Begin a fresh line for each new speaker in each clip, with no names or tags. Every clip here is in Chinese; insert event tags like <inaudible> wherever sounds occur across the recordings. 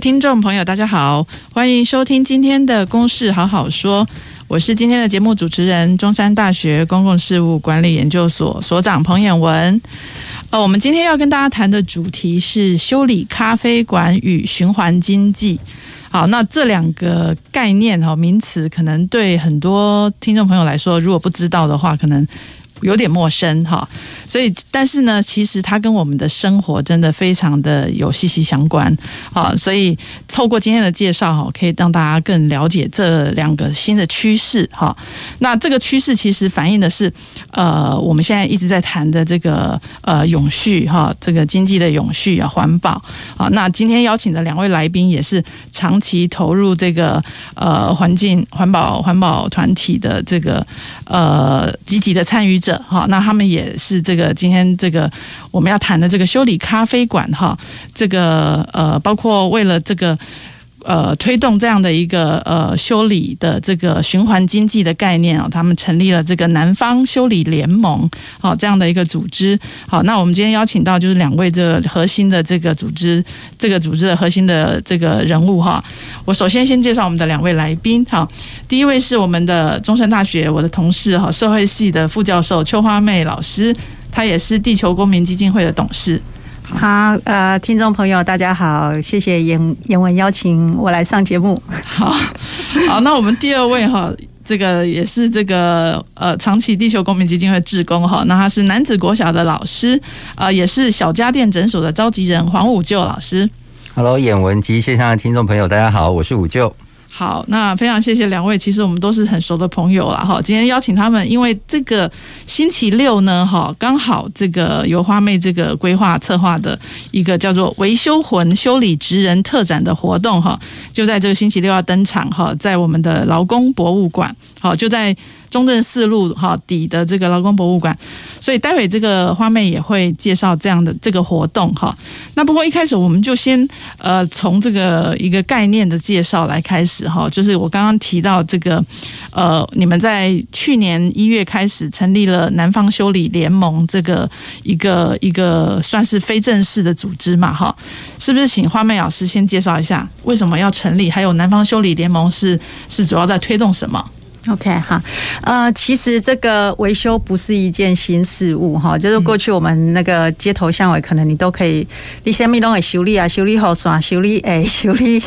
听众朋友，大家好，欢迎收听今天的《公事好好说》。我是今天的节目主持人，中山大学公共事务管理研究所所长彭渰雯。呃，我们今天要跟大家谈的主题是修理咖啡馆与循环经济。好，那这两个概念哈名词，可能对很多听众朋友来说，如果不知道的话，可能。有点陌生哈，所以但是呢，其实它跟我们的生活真的非常的有息息相关啊，所以透过今天的介绍哈，可以让大家更了解这两个新的趋势哈。那这个趋势其实反映的是呃，我们现在一直在谈的这个呃永续哈，这个经济的永续啊，环保啊。那今天邀请的两位来宾也是长期投入这个呃环境环保环保团体的这个呃积极的参与者。好，那他们也是这个今天这个我们要谈的这个修理咖啡馆哈，这个呃，包括为了这个。呃，推动这样的一个呃修理的这个循环经济的概念啊，他们成立了这个南方修理联盟，好这样的一个组织。好，那我们今天邀请到就是两位这核心的这个组织，这个组织的核心的这个人物哈。我首先先介绍我们的两位来宾哈，第一位是我们的中山大学我的同事哈，社会系的副教授邱花妹老师，他也是地球公民基金会的董事。
好，呃，听众朋友，大家好，谢谢严严文邀请我来上节目。
好，好，那我们第二位哈，这个也是这个呃长期地球公民基金会志工哈，那他是男子国小的老师，呃，也是小家电诊所的召集人黄武究老师。
Hello，渰雯及线上的听众朋友，大家好，我是武究。
好，那非常谢谢两位，其实我们都是很熟的朋友了哈。今天邀请他们，因为这个星期六呢，哈，刚好这个油花妹这个规划策划的一个叫做“维修魂修理职人特展”的活动哈，就在这个星期六要登场哈，在我们的劳工博物馆，好，就在。中正四路哈底的这个劳工博物馆，所以待会这个花妹也会介绍这样的这个活动哈。那不过一开始我们就先呃从这个一个概念的介绍来开始哈，就是我刚刚提到这个呃你们在去年一月开始成立了南方修理联盟这个一个一个算是非正式的组织嘛哈，是不是请花妹老师先介绍一下为什么要成立，还有南方修理联盟是是主要在推动什么
？OK 哈，呃，其实这个维修不是一件新事物哈，就是过去我们那个街头巷尾，可能你都可以，你什么拢会修理啊，修理好耍，修理诶，<laughs> 修理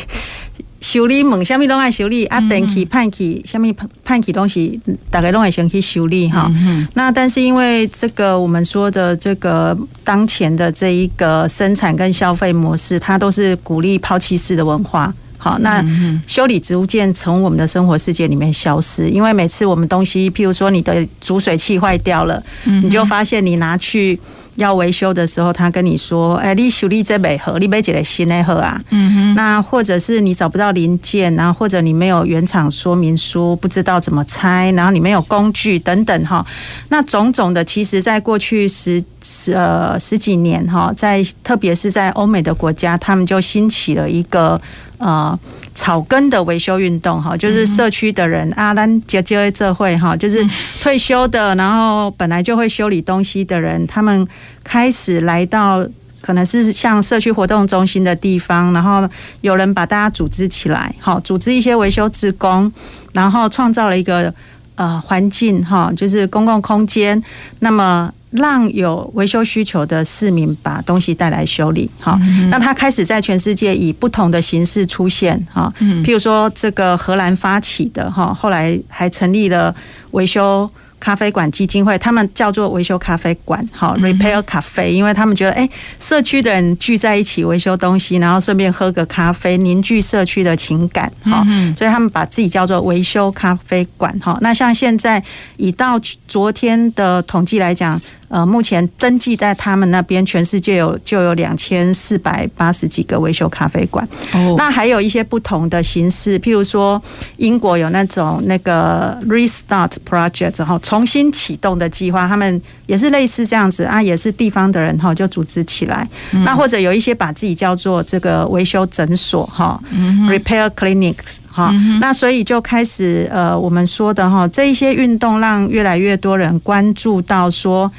修理门，什么拢爱修理啊，电器、判器，什么判器东西，大概拢会先去修理哈。那但是因为这个我们说的这个当前的这一个生产跟消费模式，它都是鼓励抛弃式的文化。好，那修理植物件从我们的生活世界里面消失，因为每次我们东西，譬如说你的煮水器坏掉了，你就发现你拿去要维修的时候，他跟你说：“哎，你修理这没好，你没几个新的盒啊。”嗯哼。那或者是你找不到零件，然后或者你没有原厂说明书，不知道怎么拆，然后你没有工具等等哈。那种种的，其实在过去十十呃十几年哈，在特别是在欧美的国家，他们就兴起了一个。呃，草根的维修运动哈，就是社区的人啊，咱结结这会哈，就是退休的，然后本来就会修理东西的人，他们开始来到可能是像社区活动中心的地方，然后有人把大家组织起来，好，组织一些维修职工，然后创造了一个呃环境哈，就是公共空间，那么。让有维修需求的市民把东西带来修理，哈，那他开始在全世界以不同的形式出现，哈，譬如说这个荷兰发起的，哈，后来还成立了维修咖啡馆基金会，他们叫做维修咖啡馆，哈，Repair Cafe，因为他们觉得，哎，社区的人聚在一起维修东西，然后顺便喝个咖啡，凝聚社区的情感，哈，所以他们把自己叫做维修咖啡馆，哈。那像现在，以到昨天的统计来讲。呃，目前登记在他们那边，全世界有就有两千四百八十几个维修咖啡馆。哦，那还有一些不同的形式，譬如说英国有那种那个 Restart Project，然后重新启动的计划，他们也是类似这样子啊，也是地方的人哈就组织起来。嗯、那或者有一些把自己叫做这个维修诊所哈、嗯、，Repair Clinics。好，那所以就开始呃，我们说的哈，这一些运动让越来越多人关注到说，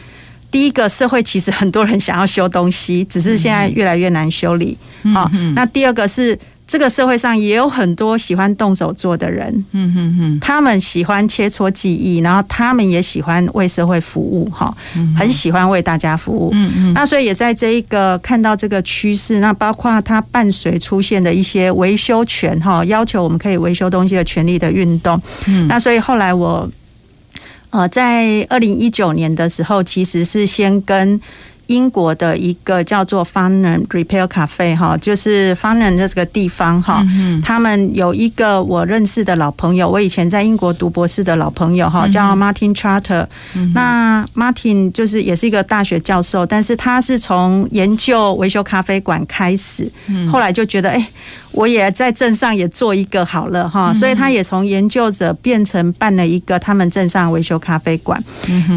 第一个社会其实很多人想要修东西，只是现在越来越难修理。好，那第二个是。这个社会上也有很多喜欢动手做的人，嗯哼哼，他们喜欢切磋技艺，然后他们也喜欢为社会服务，哈，很喜欢为大家服务，嗯嗯。那所以也在这一个看到这个趋势，那包括它伴随出现的一些维修权，哈，要求我们可以维修东西的权利的运动，嗯。那所以后来我，呃，在二零一九年的时候，其实是先跟。英国的一个叫做 Farnham Repair Cafe 哈，就是 Farnham 的这个地方哈，他们有一个我认识的老朋友，我以前在英国读博士的老朋友哈，叫 Martin Charter。那 Martin 就是也是一个大学教授，但是他是从研究维修咖啡馆开始，后来就觉得哎。我也在镇上也做一个好了哈，所以他也从研究者变成办了一个他们镇上维修咖啡馆。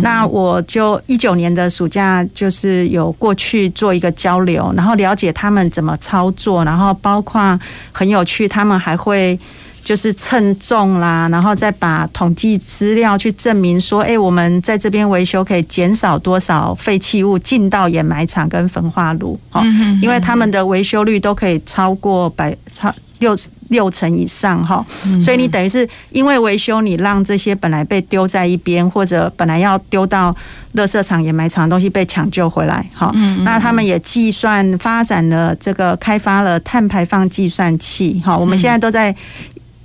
那我就一九年的暑假就是有过去做一个交流，然后了解他们怎么操作，然后包括很有趣，他们还会。就是称重啦，然后再把统计资料去证明说，哎，我们在这边维修可以减少多少废弃物进到掩埋场跟焚化炉，哦，因为他们的维修率都可以超过百超六六成以上，哈，所以你等于是因为维修，你让这些本来被丢在一边或者本来要丢到垃圾场掩埋场的东西被抢救回来，哈，那他们也计算发展了这个开发了碳排放计算器，哈，我们现在都在。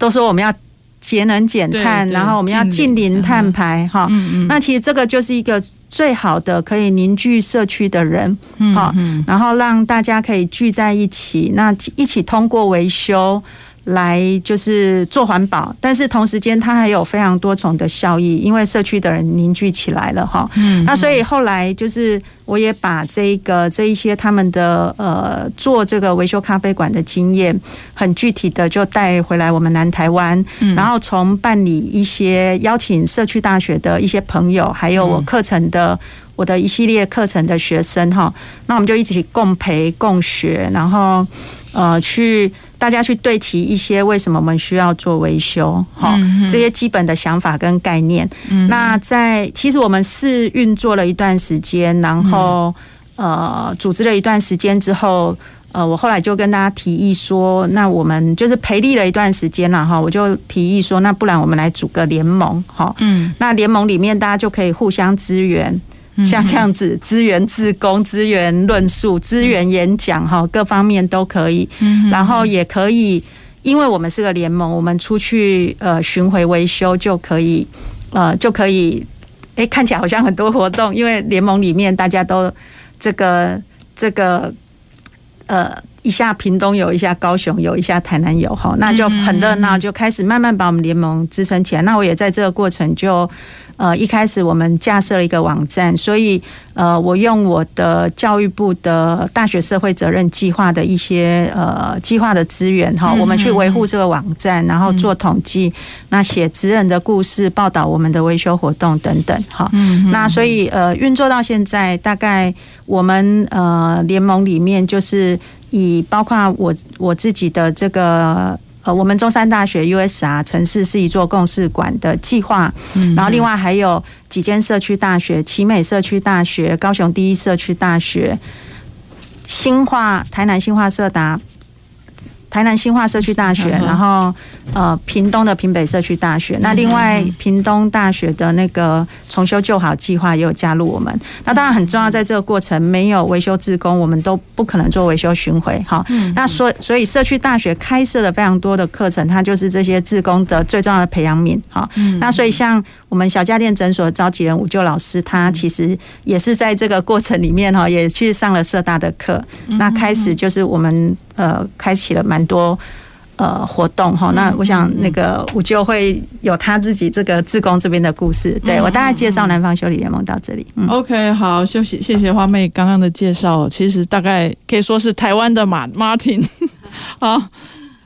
都说我们要节能减碳，然后我们要近零碳排哈。那其实这个就是一个最好的可以凝聚社区的人，好，然后让大家可以聚在一起，那一起通过维修。来就是做环保，但是同时间它还有非常多重的效益，因为社区的人凝聚起来了哈。嗯，那所以后来就是我也把这个这一些他们的呃做这个维修咖啡馆的经验，很具体的就带回来我们南台湾，然后从办理一些邀请社区大学的一些朋友，还有我课程的我的一系列课程的学生哈，那我们就一起共培共学，然后呃去。大家去对齐一些为什么我们需要做维修，哈，这些基本的想法跟概念。那在其实我们试运作了一段时间，然后呃组织了一段时间之后，呃，我后来就跟大家提议说，那我们就是培力了一段时间了哈，我就提议说，那不然我们来组个联盟，哈，嗯，那联盟里面大家就可以互相支援。像这样子，资源自工、资源论述、资源演讲，哈，各方面都可以。然后也可以，因为我们是个联盟，我们出去呃巡回维修就可以，呃就可以。哎，看起来好像很多活动，因为联盟里面大家都这个这个呃一下屏东有，一下高雄有，一下台南有，哈，那就很热闹，就开始慢慢把我们联盟支撑起来。那我也在这个过程就。呃，一开始我们架设了一个网站，所以呃，我用我的教育部的大学社会责任计划的一些呃计划的资源哈，我们去维护这个网站，然后做统计，那写职人的故事，报道我们的维修活动等等哈。那所以呃，运作到现在，大概我们呃联盟里面就是以包括我我自己的这个。呃，我们中山大学 USR 城市是一座共事馆的计划，然后另外还有几间社区大学，奇美社区大学、高雄第一社区大学、新化台南新化社大。台南新化社区大学，然后呃，屏东的屏北社区大学，那另外屏东大学的那个重修旧好计划也有加入我们。那当然很重要，在这个过程没有维修志工，我们都不可能做维修巡回。哈，那所所以社区大学开设了非常多的课程，它就是这些志工的最重要的培养皿。哈，那所以像我们小家电诊所的召集人吴旧老师，他其实也是在这个过程里面哈，也去上了社大的课。那开始就是我们。呃，开启了蛮多呃活动哈。那我想那个我就会有他自己这个自工这边的故事。对，我大概介绍南方修理联盟到这里。嗯
，OK，好，休息，谢谢花妹刚刚的介绍。其实大概可以说是台湾的马 Martin。<laughs> 好，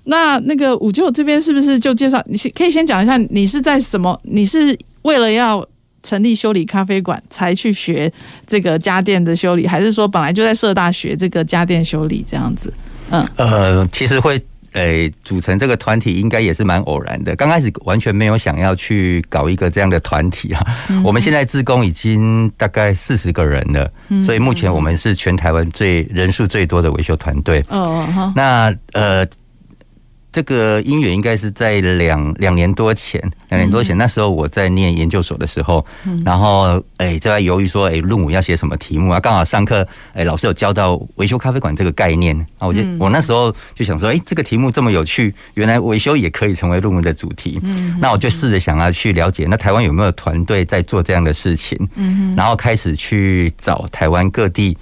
那那个五舅这边是不是就介绍？你可以先讲一下，你是在什么？你是为了要成立修理咖啡馆才去学这个家电的修理，还是说本来就在社大学这个家电修理这样子？嗯，
呃，其实会诶、欸、组成这个团体，应该也是蛮偶然的。刚开始完全没有想要去搞一个这样的团体啊。嗯、我们现在自工已经大概四十个人了，嗯、所以目前我们是全台湾最人数最多的维修团队。哦，好，那呃。这个因缘应该是在两两年多前，两年多前那时候我在念研究所的时候，然后哎在犹豫说哎论文要写什么题目啊，刚好上课哎老师有教到维修咖啡馆这个概念啊，我就我那时候就想说哎这个题目这么有趣，原来维修也可以成为论文的主题，那我就试着想要去了解那台湾有没有团队在做这样的事情，然后开始去找台湾各地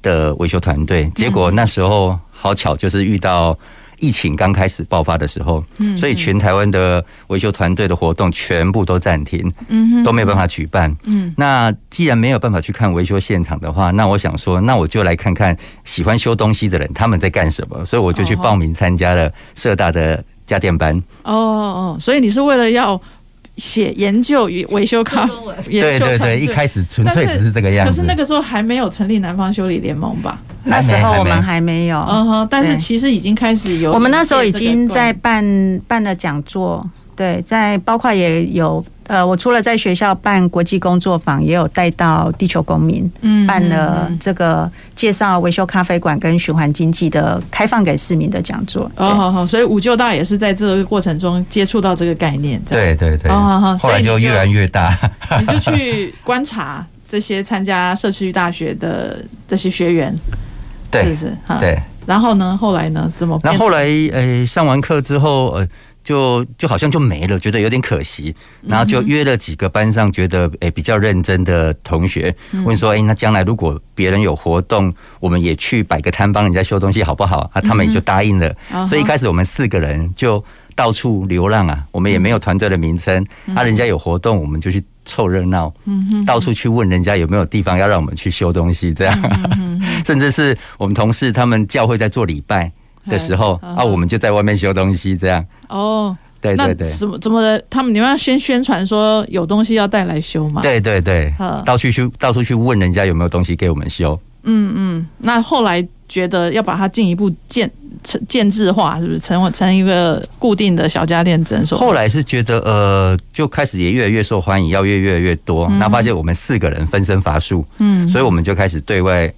的维修团队，结果那时候好巧就是遇到。疫情刚开始爆发的时候，所以全台湾的维修团队的活动全部都暂停，都没有办法举办。那既然没有办法去看维修现场的话，那我想说，那我就来看看喜欢修东西的人他们在干什么，所以我就去报名参加了社大的家电班。哦哦，
所以你是为了要。写研究与维修咖啡，
对对对，一开始纯粹只是这个样子。
可是那个时候还没有成立南方修理联盟吧？
那时候我们还没有。
嗯哼，但是其实已经开始有。
我们那时候已经在办办了讲座。对，在包括也有呃，我除了在学校办国际工作坊，也有带到地球公民，嗯，办了这个介绍维修咖啡馆跟循环经济的开放给市民的讲座。哦，好好，
所以五舅大也是在这个过程中接触到这个概念。
对对对，哦好好，后来就越来越大，<laughs>
你就去观察这些参加社区大学的这些学员，
对，
是不是？
对。
然后呢？后来呢？怎么？
那后来呃，上完课之后呃。就就好像就没了，觉得有点可惜，然后就约了几个班上觉得诶比较认真的同学，问说，诶那将来如果别人有活动，我们也去摆个摊帮人家修东西好不好？啊，他们也就答应了。所以一开始我们四个人就到处流浪啊，我们也没有团队的名称，啊，人家有活动我们就去凑热闹，到处去问人家有没有地方要让我们去修东西，这样，<laughs> 甚至是我们同事他们教会在做礼拜。<laughs> 的时候啊，我们就在外面修东西，这样
哦，
对对对，
怎么怎么的？他们你们要先宣传说有东西要带来修嘛？
对对对，到处去到处去问人家有没有东西给我们修。
嗯嗯，那后来觉得要把它进一步建成建制化，是不是成成一个固定的小家电诊所？
后来是觉得呃，就开始也越来越受欢迎，邀约越来越多，然后发现我们四个人分身乏术，嗯，所以我们就开始对外。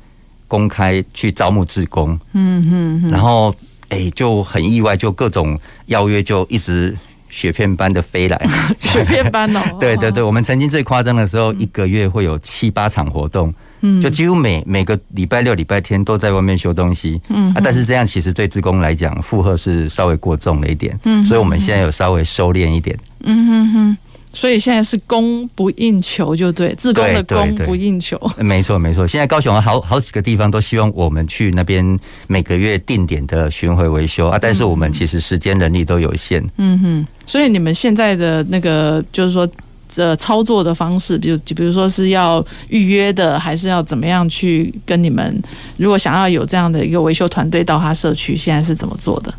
公开去招募志工，嗯嗯，然后哎、欸，就很意外，就各种邀约就一直雪片般的飞来，<laughs>
雪片般哦，<laughs>
对对对，我们曾经最夸张的时候，一个月会有七八场活动，嗯，就几乎每每个礼拜六、礼拜天都在外面修东西，嗯，啊，但是这样其实对志工来讲负荷是稍微过重了一点，嗯，所以我们现在有稍微收敛一点，嗯哼
哼。所以现在是供不应求，就对，自工的供不应求。<laughs>
没错，没错。现在高雄好好几个地方都希望我们去那边每个月定点的巡回维修啊，但是我们其实时间人力都有限。
嗯哼。所以你们现在的那个就是说，这操作的方式，比如就比如说是要预约的，还是要怎么样去跟你们？如果想要有这样的一个维修团队到他社区，现在是怎么做的？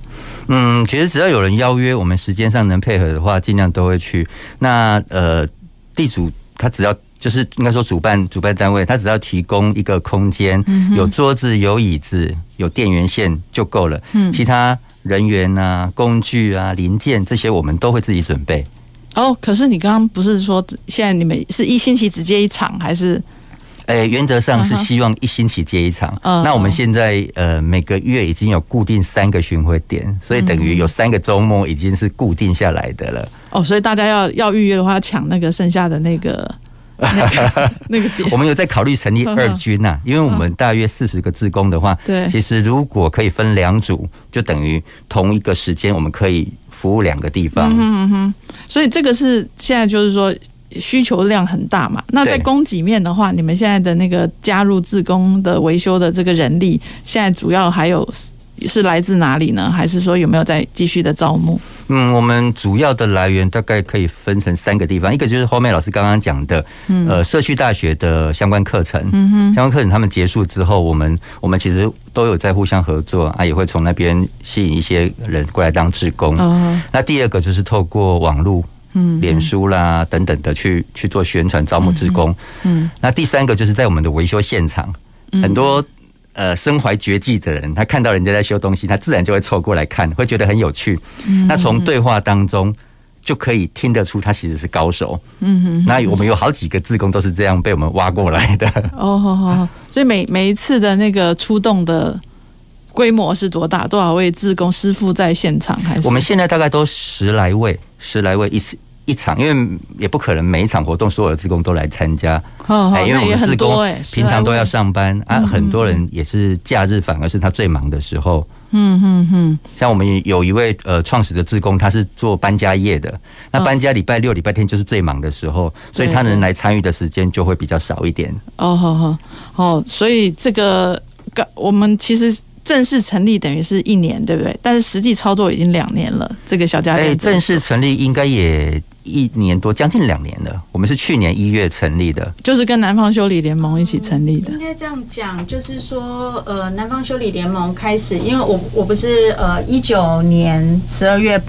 嗯，其实只要有人邀约，我们时间上能配合的话，尽量都会去。那呃，地主他只要就是应该说主办主办单位，他只要提供一个空间，有桌子、有椅子、有电源线就够了。嗯，其他人员啊、工具啊、零件这些，我们都会自己准备。
哦，可是你刚刚不是说现在你们是一星期只接一场，还是？
诶，原则上是希望一星期接一场。Uh huh. 那我们现在呃每个月已经有固定三个巡回点，所以等于有三个周末已经是固定下来的了。
哦，所以大家要要预约的话，要抢那个剩下的那个那个那个点。
我们有在考虑成立二军呐，因为我们大约四十个志工的话，对，其实如果可以分两组，就等于同一个时间我们可以服务两个地方。嗯哼，
所以这个是现在就是说。需求量很大嘛？那在供给面的话，你们现在的那个加入自工的维修的这个人力，现在主要还有是来自哪里呢？还是说有没有在继续的招募？
嗯，我们主要的来源大概可以分成三个地方，一个就是后面老师刚刚讲的，呃，社区大学的相关课程，嗯哼，相关课程他们结束之后，我们我们其实都有在互相合作啊，也会从那边吸引一些人过来当志工。哦，那第二个就是透过网络，嗯，脸书啦等等的去去做宣传招募志工。嗯，那第三个就是在我们的维修现场，很多。呃，身怀绝技的人，他看到人家在修东西，他自然就会凑过来看，会觉得很有趣。嗯、那从对话当中就可以听得出他其实是高手。嗯哼，那我们有好几个自工都是这样被我们挖过来的。
哦，好好，所以每每一次的那个出动的规模是多大？多少位自工师傅在现场？还是
我们现在大概都十来位，十来位一次。一场，因为也不可能每一场活动所有的职工都来参加，
哦哦，因为我们志工
平常都要上班啊，很多人也是假日反而是他最忙的时候。嗯嗯嗯，像我们有一位呃创始的志工，他是做搬家业的，那搬家礼拜六、礼拜天就是最忙的时候，所以他能来参与的时间就会比较少一点。
哦，好好哦，所以这个我们其实。正式成立等于是一年，对不对？但是实际操作已经两年了。这个小家电，
哎，正式成立应该也一年多，将近两年了。我们是去年一月成立的，
就是跟南方修理联盟一起成立的。
应该这样讲，就是说，呃，南方修理联盟开始，因为我我不是呃一九年十二月。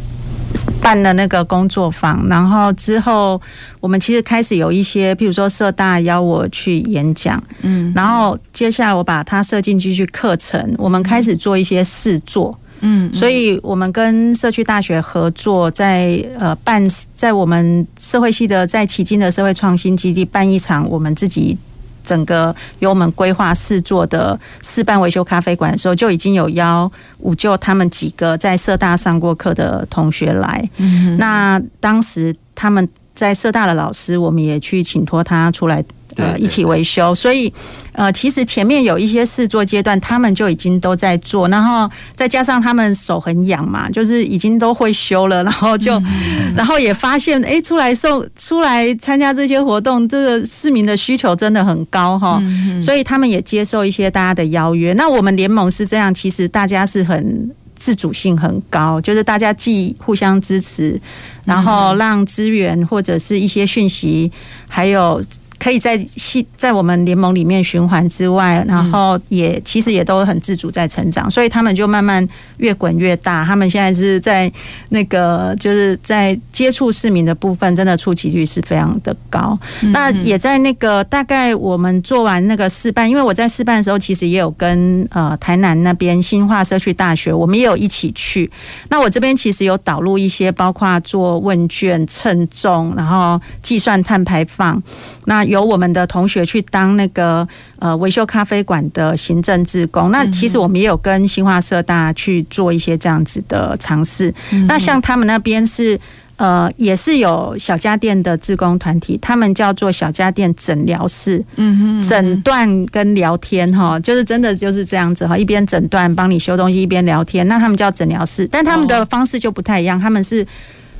办了那个工作坊，然后之后我们其实开始有一些，譬如说社大邀我去演讲，嗯，然后接下来我把它设进去去课程，我们开始做一些试做，嗯，所以我们跟社区大学合作在，在呃办在我们社会系的在迄今的社会创新基地办一场我们自己。整个由我们规划四座的四办维修咖啡馆的时候，就已经有邀五舅他们几个在社大上过课的同学来。那当时他们在社大的老师，我们也去请托他出来。呃，一起维修，所以呃，其实前面有一些试做阶段，他们就已经都在做，然后再加上他们手很痒嘛，就是已经都会修了，然后就，<laughs> 然后也发现，哎，出来受出来参加这些活动，这个市民的需求真的很高哈，所以他们也接受一些大家的邀约。那我们联盟是这样，其实大家是很自主性很高，就是大家既互相支持，然后让资源或者是一些讯息，还有。可以在系在我们联盟里面循环之外，然后也其实也都很自主在成长，所以他们就慢慢越滚越大。他们现在是在那个就是在接触市民的部分，真的触及率是非常的高。那也在那个大概我们做完那个试办，因为我在试办的时候，其实也有跟呃台南那边新化社区大学，我们也有一起去。那我这边其实有导入一些，包括做问卷、称重，然后计算碳排放。那由我们的同学去当那个呃维修咖啡馆的行政职工，那其实我们也有跟新华社大去做一些这样子的尝试。那像他们那边是呃也是有小家电的志工团体，他们叫做小家电诊疗室，嗯嗯，诊断跟聊天哈，就是真的就是这样子哈，一边诊断帮你修东西，一边聊天。那他们叫诊疗室，但他们的方式就不太一样，他们是。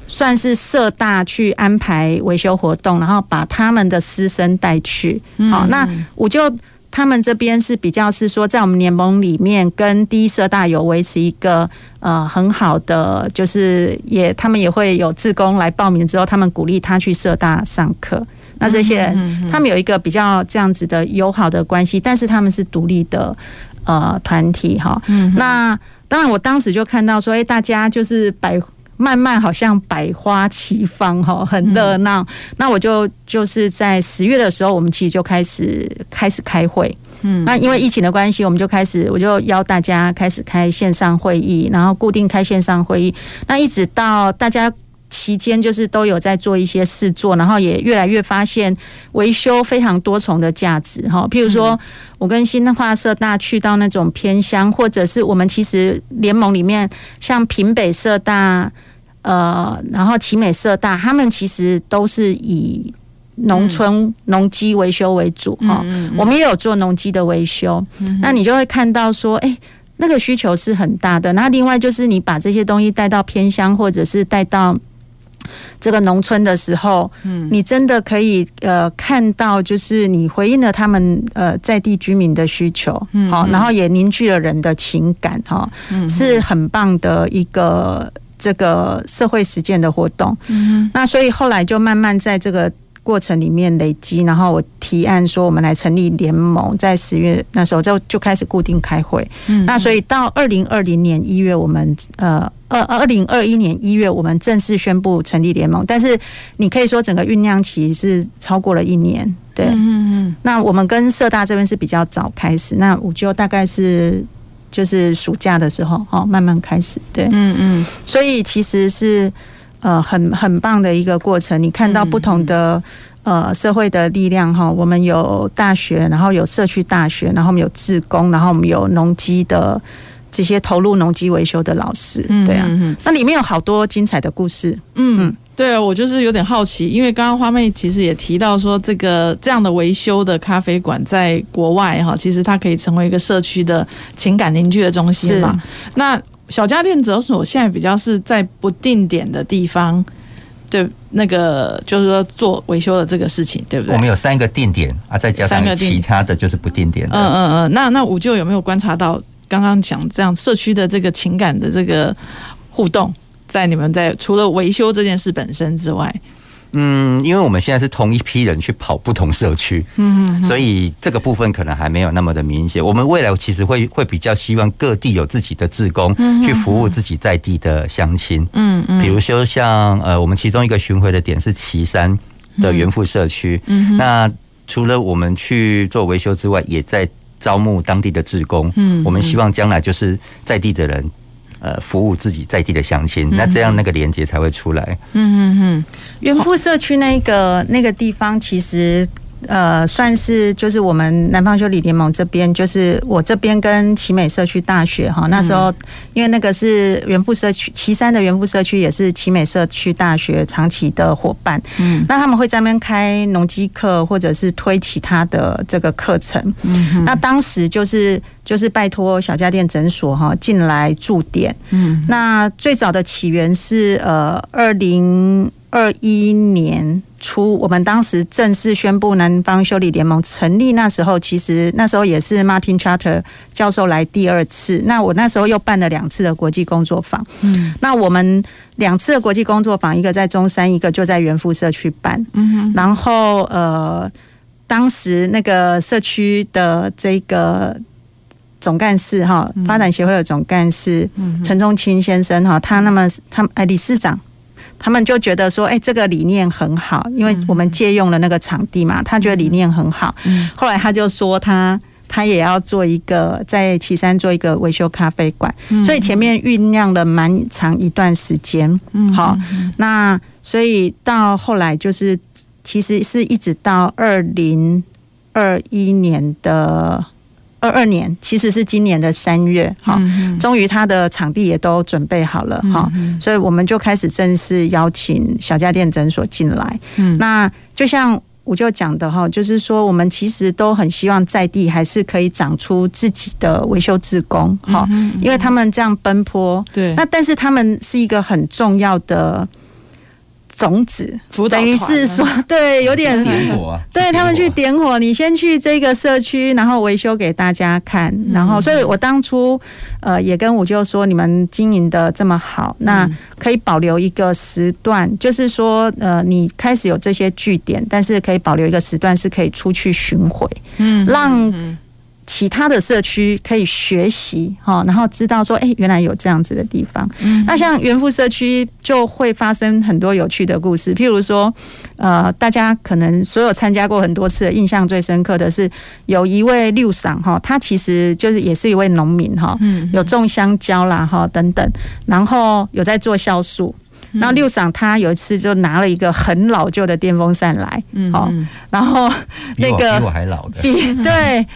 算是社大去安排维修活动，然后把他们的师生带去。好，那我就他们这边是比较是说，在我们联盟里面跟第一社大有维持一个呃很好的，就是也他们也会有志工来报名之后，他们鼓励他去社大上课。那这些人他们有一个比较这样子的友好的关系，但是他们是独立的呃团体哈。那当然，我当时就看到说，哎，大家就是摆。慢慢好像百花齐放哈，很热闹。那我就就是在十月的时候，我们其实就开始开始开会。嗯，那因为疫情的关系，我们就开始我就邀大家开始开线上会议，然后固定开线上会议。那一直到大家期间，就是都有在做一些事做，然后也越来越发现维修非常多重的价值哈。譬如说，我跟新化社大去到那种偏乡，或者是我们其实联盟里面，像平北社大。呃，然后奇美社大，他们其实都是以农村农机维修为主哈。我们也有做农机的维修，嗯、那你就会看到说，哎，那个需求是很大的。那另外就是你把这些东西带到偏乡，或者是带到这个农村的时候，嗯，你真的可以呃看到，就是你回应了他们呃在地居民的需求，嗯，好，然后也凝聚了人的情感，哈，嗯，是很棒的一个这个社会实践的活动，嗯，那所以后来就慢慢在这个。过程里面累积，然后我提案说我们来成立联盟，在十月那时候就就开始固定开会。嗯，那所以到二零二零年一月，我们呃二二零二一年一月，我们正式宣布成立联盟。但是你可以说整个酝酿期是超过了一年。对，嗯嗯。那我们跟社大这边是比较早开始，那我就大概是就是暑假的时候哦，慢慢开始。对，嗯嗯。所以其实是。呃，很很棒的一个过程，你看到不同的呃社会的力量哈，我们有大学，然后有社区大学，然后我们有志工，然后我们有农机的这些投入农机维修的老师，对啊，那里面有好多精彩的故事。嗯，
对啊，我就是有点好奇，因为刚刚花妹其实也提到说，这个这样的维修的咖啡馆在国外哈，其实它可以成为一个社区的情感凝聚的中心嘛。那小家电诊所现在比较是在不定点的地方，对，那个就是说做维修的这个事情，对不对？
我们有三个定点啊，再加上其他的就是不定点的。
嗯嗯嗯，那那五舅有没有观察到刚刚讲这样社区的这个情感的这个互动，在你们在除了维修这件事本身之外？
嗯，因为我们现在是同一批人去跑不同社区，嗯，所以这个部分可能还没有那么的明显。我们未来其实会会比较希望各地有自己的志工去服务自己在地的乡亲，嗯嗯，比如说像呃，我们其中一个巡回的点是岐山的元富社区，嗯，那除了我们去做维修之外，也在招募当地的志工，嗯，我们希望将来就是在地的人。呃，服务自己在地的乡亲，那这样那个连接才会出来。
嗯嗯嗯，元富社区那个那个地方，其实。呃，算是就是我们南方修理联盟这边，就是我这边跟奇美社区大学哈，那时候因为那个是原富社区岐山的原富社区，也是奇美社区大学长期的伙伴。嗯，那他们会在那边开农机课，或者是推其他的这个课程。嗯，那当时就是就是拜托小家电诊所哈进来驻点。嗯，那最早的起源是呃二零。二一年初，我们当时正式宣布南方修理联盟成立。那时候，其实那时候也是 Martin Charter 教授来第二次。那我那时候又办了两次的国际工作坊。嗯，那我们两次的国际工作坊，一个在中山，一个就在元富社区办。嗯哼。然后呃，当时那个社区的这个总干事哈，发展协会的总干事陈忠清先生哈，他那么他哎理事长。他们就觉得说，哎、欸，这个理念很好，因为我们借用了那个场地嘛，他觉得理念很好。后来他就说他他也要做一个在旗山做一个维修咖啡馆，所以前面酝酿了蛮长一段时间。好，那所以到后来就是，其实是一直到二零二一年的。二二年其实是今年的三月，哈，终于他的场地也都准备好了，哈，所以我们就开始正式邀请小家电诊所进来。嗯，那就像我就讲的哈，就是说我们其实都很希望在地还是可以长出自己的维修志工，哈，因为他们这样奔波，对，那但是他们是一个很重要的。种子，等于是说，<laughs> 对，有点点火啊，<laughs> 对他们去点火，你先去这个社区，然后维修给大家看，然后，所以我当初呃也跟五舅说，你们经营的这么好，那可以保留一个时段，就是说呃你开始有这些据点，但是可以保留一个时段是可以出去巡回，嗯，让。其他的社区可以学习哈，然后知道说，哎，原来有这样子的地方。那像元富社区就会发生很多有趣的故事，譬如说，呃，大家可能所有参加过很多次，印象最深刻的是有一位六婶哈，他其实就是也是一位农民哈，有种香蕉啦哈等等，然后有在做酵素。然后六婶他有一次就拿了一个很老旧的电风扇来，好，然后那个
比我还老的，
比对。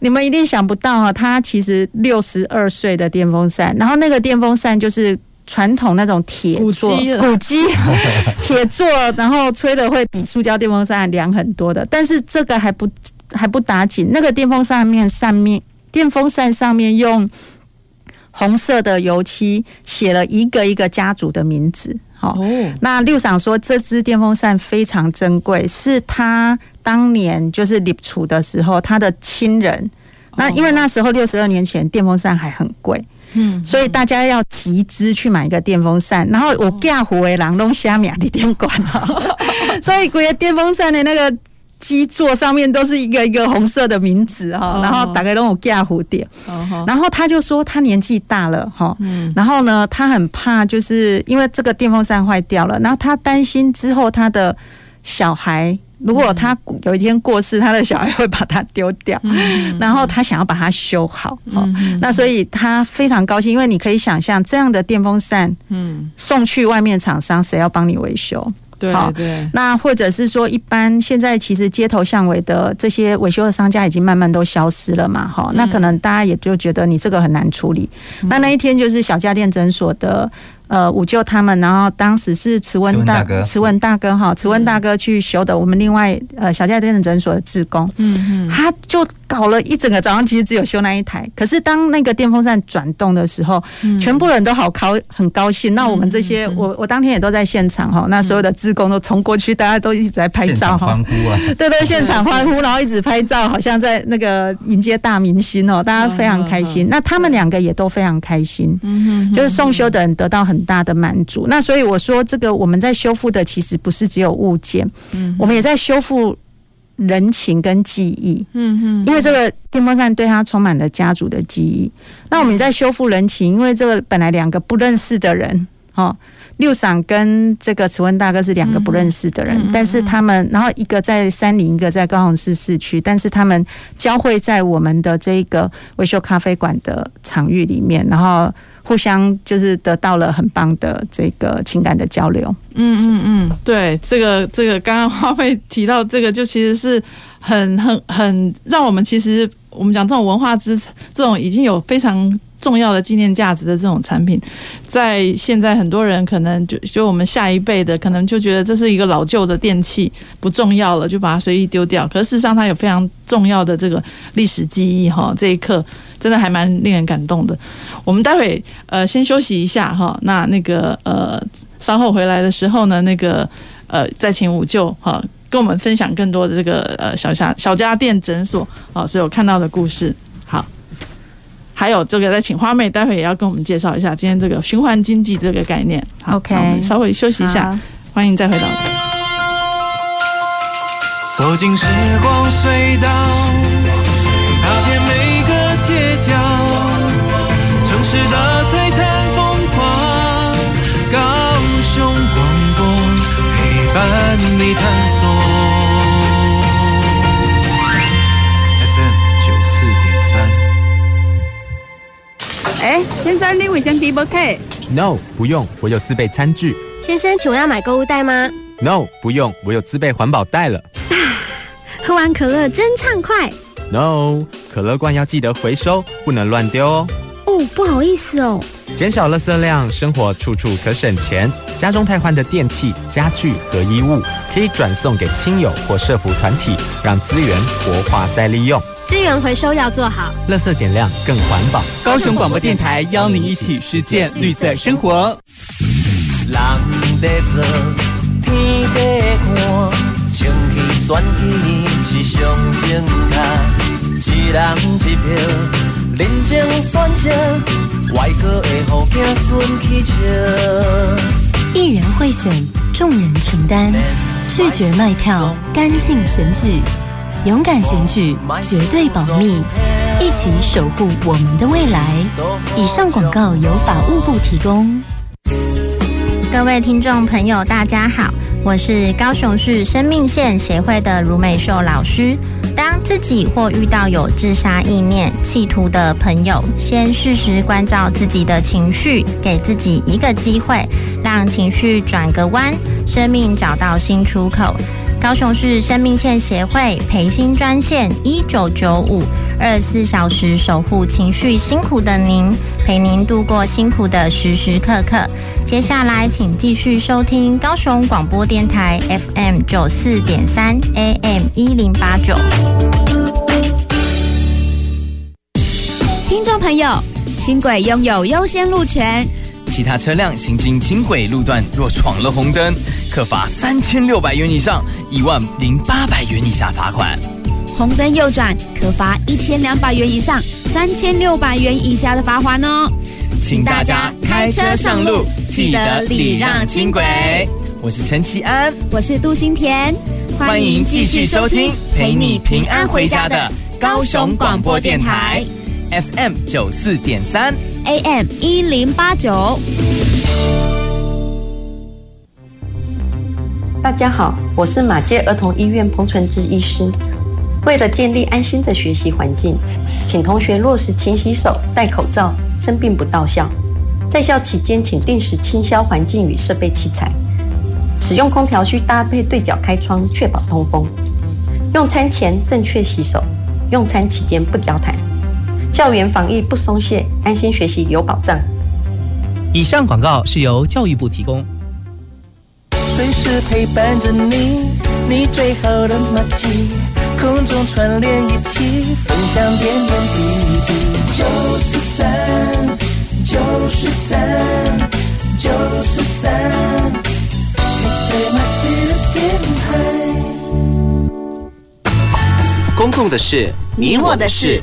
你们一定想不到哈，他其实六十二岁的电风扇，然后那个电风扇就是传统那种铁做古机 <laughs> 铁座，然后吹的会比塑胶电风扇凉很多的。但是这个还不还不打紧，那个电风扇面上面电风扇上面用红色的油漆写了一个一个家族的名字。好，那六长说这只电风扇非常珍贵，是他当年就是立储的时候，他的亲人。那因为那时候六十二年前电风扇还很贵，嗯，所以大家要集资去买一个电风扇。然后我嫁湖为郎东虾米的电管了，<laughs> 所以贵的电风扇的那个。基座上面都是一个一个红色的名字哈，然后大概都有加蝴蝶，然后他就说他年纪大了哈，然后呢，他很怕就是因为这个电风扇坏掉了，然后他担心之后他的小孩如果他有一天过世，他的小孩会把它丢掉，然后他想要把它修好，那所以他非常高兴，因为你可以想象这样的电风扇，嗯，送去外面厂商，谁要帮你维修？
对，对，
那或者是说，一般现在其实街头巷尾的这些维修的商家已经慢慢都消失了嘛，哈，那可能大家也就觉得你这个很难处理。那那一天就是小家电诊所的。呃，五舅他们，然后当时是慈文大哥，慈文大哥哈，慈文大哥去修的。我们另外呃小家电的诊所的志工，嗯嗯，他就搞了一整个早上，其实只有修那一台。可是当那个电风扇转动的时候，全部人都好高很高兴。那我们这些，我我当天也都在现场哈，那所有的志工都冲过去，大家都一直在拍照哈，欢呼啊，<laughs> 对对，现场欢呼，然后一直拍照，好像在那个迎接大明星哦，大家非常开心。那他们两个也都非常开心，嗯嗯，就是送修的人得到很。大的满足，那所以我说，这个我们在修复的其实不是只有物件，嗯，我们也在修复人情跟记忆，嗯嗯，因为这个电风扇对他充满了家族的记忆。那我们也在修复人情，因为这个本来两个不认识的人，哦，六赏跟这个慈文大哥是两个不认识的人，但是他们，然后一个在山林，一个在高雄市市区，但是他们交汇在我们的这个维修咖啡馆的场域里面，然后。互相就是得到了很棒的这个情感的交流。
嗯嗯嗯，对，这个这个刚刚花费提到这个，就其实是很很很让我们其实我们讲这种文化资产，这种已经有非常重要的纪念价值的这种产品，在现在很多人可能就就我们下一辈的可能就觉得这是一个老旧的电器不重要了，就把它随意丢掉。可是事实上它有非常重要的这个历史记忆哈，这一刻。真的还蛮令人感动的。我们待会呃先休息一下哈，那那个呃稍后回来的时候呢，那个呃再请五舅哈跟我们分享更多的这个呃小家小家电诊所啊，所有看到的故事。好，还有这个再请花妹，待会也要跟我们介绍一下今天这个循环经济这个概念。好 OK，我们稍微休息一下，欢迎再回到。走进时光隧道。踏遍每个街角，城市的璀璨风光，高雄广播陪伴你探索。哎，先生，你卫生纸不开
？No，不用，我有自备餐具。
先生，请问要买购物袋吗
？No，不用，我有自备环保袋了。啊，<sighs>
喝完可乐真畅快。
No。可乐罐要记得回收，不能乱丢哦。
哦，不好意思哦。
减少垃圾量，生活处处可省钱。家中汰换的电器、家具和衣物，可以转送给亲友或社服团体，让资源活化再利用。
资源回收要做好，
垃圾减量更环保。
高雄广播电台邀您一起实践绿色生活。人在做，天在看，清气选举是上正确。一人一票，认真选择，外国的好子孙去笑。一人贿选，众人承担，拒绝卖票，干净选举，勇敢检举，绝对保密，一起守护我们的未来。以上广告由法务部提供。
各位听众朋友，大家好，我是高雄市生命线协会的卢美秀老师。当自己或遇到有自杀意念、企图的朋友，先适时关照自己的情绪，给自己一个机会，让情绪转个弯，生命找到新出口。高雄市生命线协会培心专线一九九五，二十四小时守护情绪辛苦的您，陪您度过辛苦的时时刻刻。接下来，请继续收听高雄广播电台 FM 九四点三 AM 一零八九。听众朋友，轻轨拥有优先路权。
其他车辆行经轻轨路段若闯了红灯，可罚三千六百元以上一万零八百元以下罚款。
红灯右转可罚一千两百元以上三千六百元以下的罚款哦。
请大家开车上路，记得礼让轻轨。我是陈其安，
我是杜新田，
欢迎继续收听陪你平安回家的高雄广播电台 FM 九四点三。
AM 一零八九，
大家好，我是马街儿童医院彭纯志医师。为了建立安心的学习环境，请同学落实勤洗手、戴口罩，生病不到校。在校期间，请定时清消环境与设备器材。使用空调需搭配对角开窗，确保通风。用餐前正确洗手，用餐期间不交谈。校园防疫不松懈，安心学习有保障。
以上广告是由教育部提供。
随时陪伴着你，你最好的麻吉，空中串联一起，分享点点滴滴。九十三，九十三，九十三，你最麻吉的电台。
公共的事，你我的事。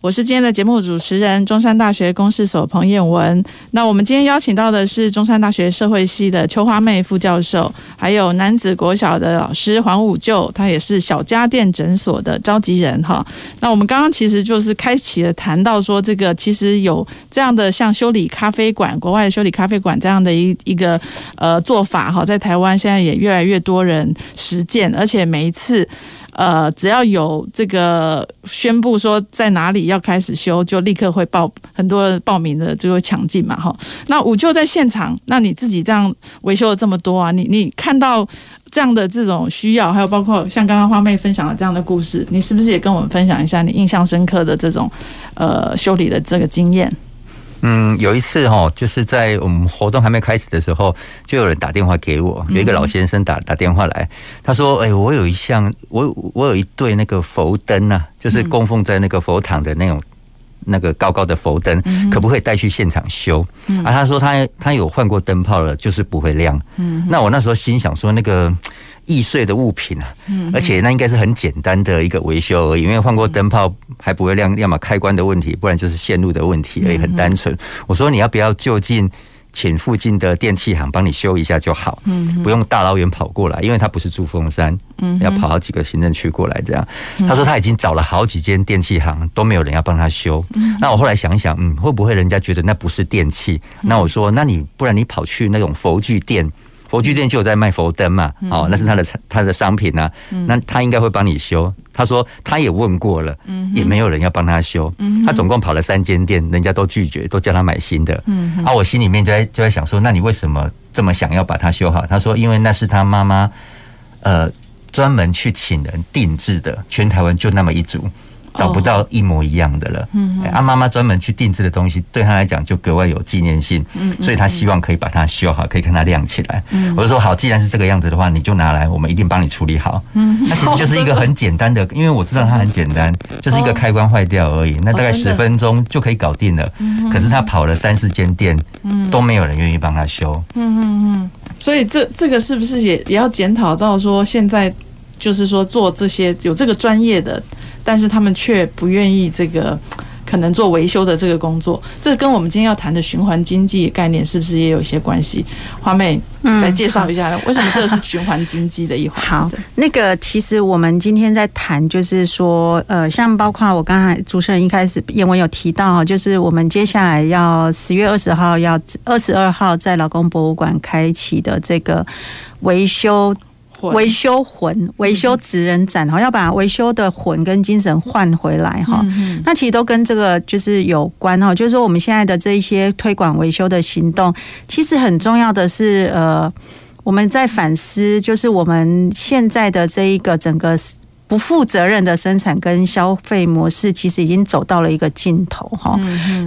我是今天的节目主持人，中山大学公事所彭燕文。那我们今天邀请到的是中山大学社会系的邱花妹副教授，还有男子国小的老师黄武就，他也是小家电诊所的召集人哈。那我们刚刚其实就是开启了谈到说，这个其实有这样的像修理咖啡馆，国外的修理咖啡馆这样的一一个呃做法哈，在台湾现在也越来越多人实践，而且每一次。呃，只要有这个宣布说在哪里要开始修，就立刻会报很多报名的就会抢进嘛，哈。那五舅在现场，那你自己这样维修了这么多啊，你你看到这样的这种需要，还有包括像刚刚花妹分享的这样的故事，你是不是也跟我们分享一下你印象深刻的这种呃修理的这个经验？
嗯，有一次哈，就是在我们活动还没开始的时候，就有人打电话给我，有一个老先生打打电话来，他说：“哎，我有一项，我我有一对那个佛灯呐，就是供奉在那个佛堂的那种那个高高的佛灯，可不可以带去现场修？”啊，他说他他有换过灯泡了，就是不会亮。嗯，那我那时候心想说那个。易碎的物品啊，而且那应该是很简单的一个维修而已，因为换过灯泡还不会亮，要么开关的问题，不然就是线路的问题而已，很单纯。我说你要不要就近请附近的电器行帮你修一下就好，嗯不用大老远跑过来，因为他不是住峰山，嗯要跑好几个行政区过来这样。他说他已经找了好几间电器行，都没有人要帮他修。那我后来想一想，嗯，会不会人家觉得那不是电器？那我说，那你不然你跑去那种佛具店。佛具店就有在卖佛灯嘛，哦，那是他的他的商品啊，那他应该会帮你修。他说他也问过了，也没有人要帮他修。他总共跑了三间店，人家都拒绝，都叫他买新的。啊，我心里面就在就在想说，那你为什么这么想要把它修好？他说，因为那是他妈妈，呃，专门去请人定制的，全台湾就那么一组。找不到一模一样的了。嗯，啊，妈妈专门去定制的东西，对他来讲就格外有纪念性。嗯，所以他希望可以把它修好，可以看它亮起来。嗯，我就说好，既然是这个样子的话，你就拿来，我们一定帮你处理好。嗯，那其实就是一个很简单的，因为我知道它很简单，就是一个开关坏掉而已。那大概十分钟就可以搞定了。嗯，可是他跑了三四间店，嗯，都没有人愿意帮他修。嗯嗯
嗯，所以这这个是不是也也要检讨到说，现在就是说做这些有这个专业的。但是他们却不愿意这个可能做维修的这个工作，这跟我们今天要谈的循环经济概念是不是也有一些关系？花妹来介绍一下，为什么这个是循环经济的一环？<laughs>
好，那个其实我们今天在谈，就是说，呃，像包括我刚才主持人一开始燕文有提到，就是我们接下来要十月二十号要二十二号在劳工博物馆开启的这个维修。维修魂，维修职人展哈，要把维修的魂跟精神换回来哈。那其实都跟这个就是有关哈，就是说我们现在的这一些推广维修的行动，其实很重要的是呃，我们在反思，就是我们现在的这一个整个不负责任的生产跟消费模式，其实已经走到了一个尽头哈。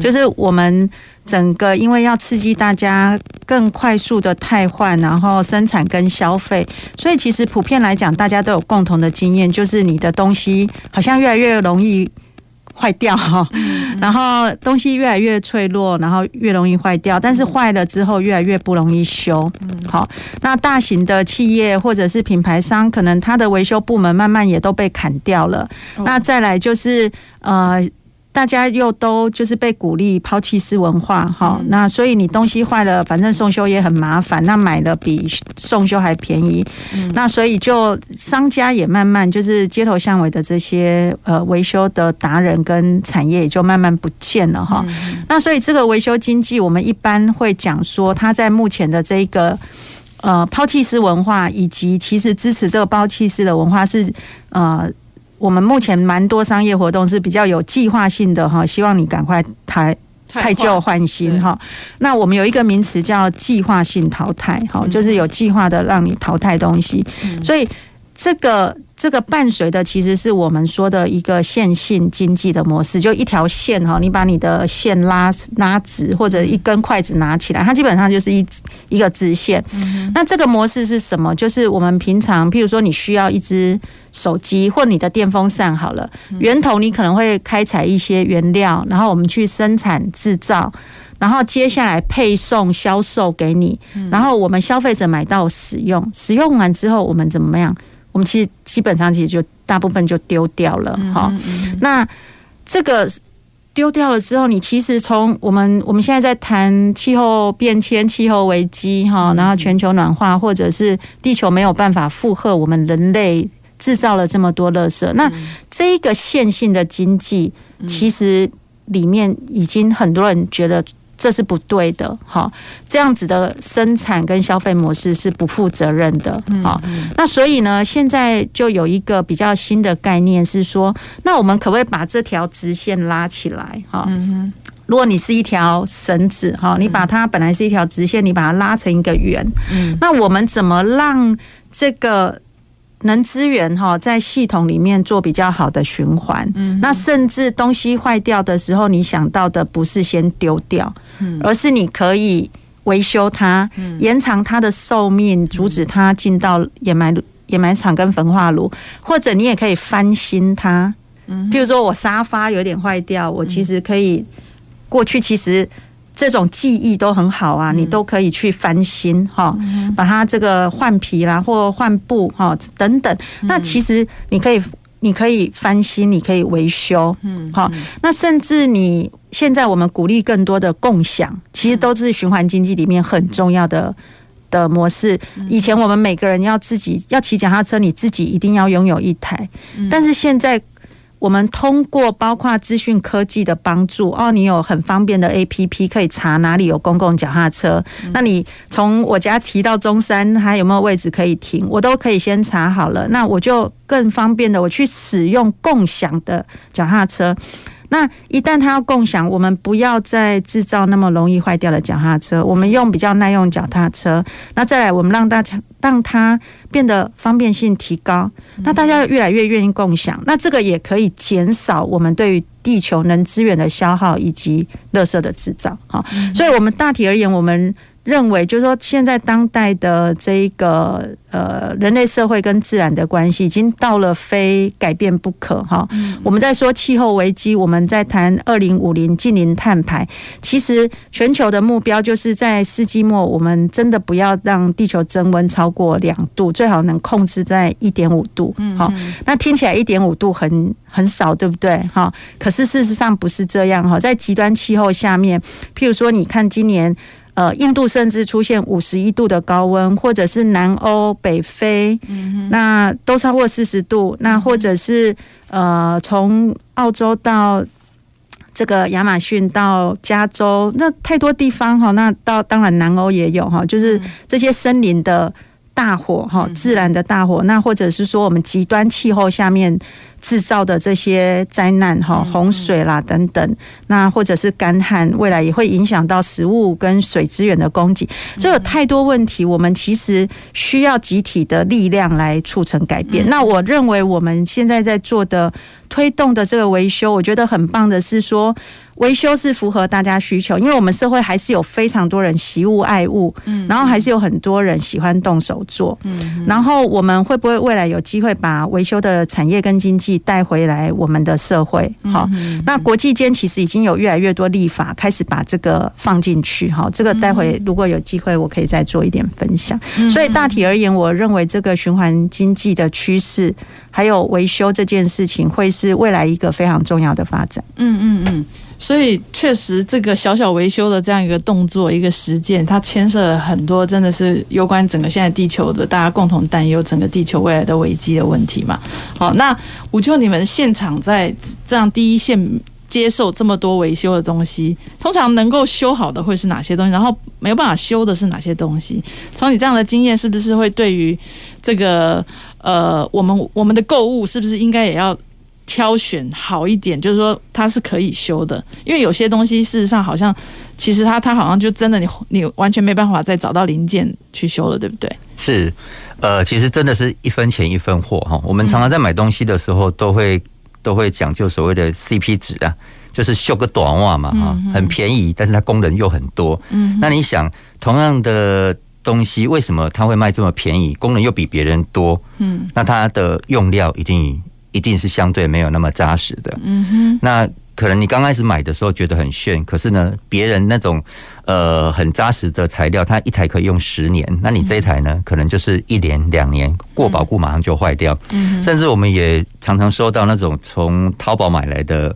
就是我们整个因为要刺激大家更快速的汰换，然后生产跟消费，所以其实普遍来讲，大家都有共同的经验，就是你的东西好像越来越容易。坏掉哈，然后东西越来越脆弱，然后越容易坏掉。但是坏了之后，越来越不容易修。好，那大型的企业或者是品牌商，可能它的维修部门慢慢也都被砍掉了。那再来就是呃。大家又都就是被鼓励抛弃式文化哈，那所以你东西坏了，反正送修也很麻烦，那买的比送修还便宜，那所以就商家也慢慢就是街头巷尾的这些呃维修的达人跟产业也就慢慢不见了哈。那所以这个维修经济，我们一般会讲说，它在目前的这个呃抛弃式文化，以及其实支持这个抛弃式的文化是呃。我们目前蛮多商业活动是比较有计划性的哈，希望你赶快汰汰旧换新哈。那我们有一个名词叫计划性淘汰哈，就是有计划的让你淘汰东西，所以这个。这个伴随的其实是我们说的一个线性经济的模式，就一条线哈，你把你的线拉拉直，或者一根筷子拿起来，它基本上就是一一个直线。那这个模式是什么？就是我们平常，譬如说你需要一只手机或你的电风扇，好了，源头你可能会开采一些原料，然后我们去生产制造，然后接下来配送销售给你，然后我们消费者买到使用，使用完之后我们怎么样？我们其实基本上其实就大部分就丢掉了哈。那这个丢掉了之后，你其实从我们我们现在在谈气候变迁、气候危机哈，然后全球暖化，或者是地球没有办法负荷我们人类制造了这么多垃圾。那这一个线性的经济，其实里面已经很多人觉得。这是不对的，哈，这样子的生产跟消费模式是不负责任的，好，那所以呢，现在就有一个比较新的概念是说，那我们可不可以把这条直线拉起来，哈？如果你是一条绳子，哈，你把它本来是一条直线，你把它拉成一个圆，嗯。那我们怎么让这个？能资源哈，在系统里面做比较好的循环，嗯，那甚至东西坏掉的时候，你想到的不是先丢掉，嗯，而是你可以维修它，嗯。延长它的寿命，阻止它进到掩埋掩埋场跟焚化炉，或者你也可以翻新它，嗯，譬如说我沙发有点坏掉，我其实可以过去其实。这种记忆都很好啊，你都可以去翻新哈，把它这个换皮啦，或换布哈等等。那其实你可以，你可以翻新，你可以维修，嗯，好。那甚至你现在我们鼓励更多的共享，其实都是循环经济里面很重要的的模式。以前我们每个人要自己要骑脚踏车，你自己一定要拥有一台，但是现在。我们通过包括资讯科技的帮助，哦，你有很方便的 APP 可以查哪里有公共脚踏车。那你从我家提到中山，还有没有位置可以停？我都可以先查好了。那我就更方便的，我去使用共享的脚踏车。那一旦它要共享，我们不要再制造那么容易坏掉的脚踏车，我们用比较耐用脚踏车。那再来，我们让大家让它变得方便性提高，那大家越来越愿意共享，那这个也可以减少我们对于地球能资源的消耗以及垃圾的制造。好，所以我们大体而言，我们。认为就是说，现在当代的这一个呃人类社会跟自然的关系已经到了非改变不可哈。我们在说气候危机，我们在谈二零五零近零碳排。其实全球的目标就是在世纪末，我们真的不要让地球增温超过两度，最好能控制在一点五度。好，那听起来一点五度很很少，对不对？哈，可是事实上不是这样哈。在极端气候下面，譬如说，你看今年。呃，印度甚至出现五十一度的高温，或者是南欧、北非，嗯、那都超过四十度。那或者是呃，从澳洲到这个亚马逊到加州，那太多地方哈。那到当然南欧也有哈，就是这些森林的大火哈，自然的大火，那或者是说我们极端气候下面制造的这些灾难哈，洪水啦等等，那或者是干旱，未来也会影响到食物跟水资源的供给，所以有太多问题，我们其实需要集体的力量来促成改变。那我认为我们现在在做的推动的这个维修，我觉得很棒的是说。维修是符合大家需求，因为我们社会还是有非常多人惜物爱物，嗯，然后还是有很多人喜欢动手做，嗯，然后我们会不会未来有机会把维修的产业跟经济带回来我们的社会？好，那国际间其实已经有越来越多立法开始把这个放进去，哈，这个待会如果有机会，我可以再做一点分享。所以大体而言，我认为这个循环经济的趋势，还有维修这件事情，会是未来一个非常重要的发展。
嗯嗯嗯。所以，确实，这个小小维修的这样一个动作，一个实践，它牵涉了很多，真的是攸关整个现在地球的大家共同担忧，整个地球未来的危机的问题嘛。好，那我就你们现场在这样第一线接受这么多维修的东西，通常能够修好的会是哪些东西？然后没有办法修的是哪些东西？从你这样的经验，是不是会对于这个呃，我们我们的购物，是不是应该也要？挑选好一点，就是说它是可以修的，因为有些东西事实上好像，其实它它好像就真的你你完全没办法再找到零件去修了，对不对？
是，呃，其实真的是一分钱一分货哈。我们常常在买东西的时候都会都会讲究所谓的 CP 值啊，就是修个短袜嘛哈，很便宜，但是它功能又很多。嗯，那你想同样的东西为什么它会卖这么便宜，功能又比别人多？嗯，那它的用料一定。一定是相对没有那么扎实的。嗯哼，那可能你刚开始买的时候觉得很炫，可是呢，别人那种呃很扎实的材料，它一台可以用十年，那你这一台呢，可能就是一年两年过保固马上就坏掉。嗯，甚至我们也常常收到那种从淘宝买来的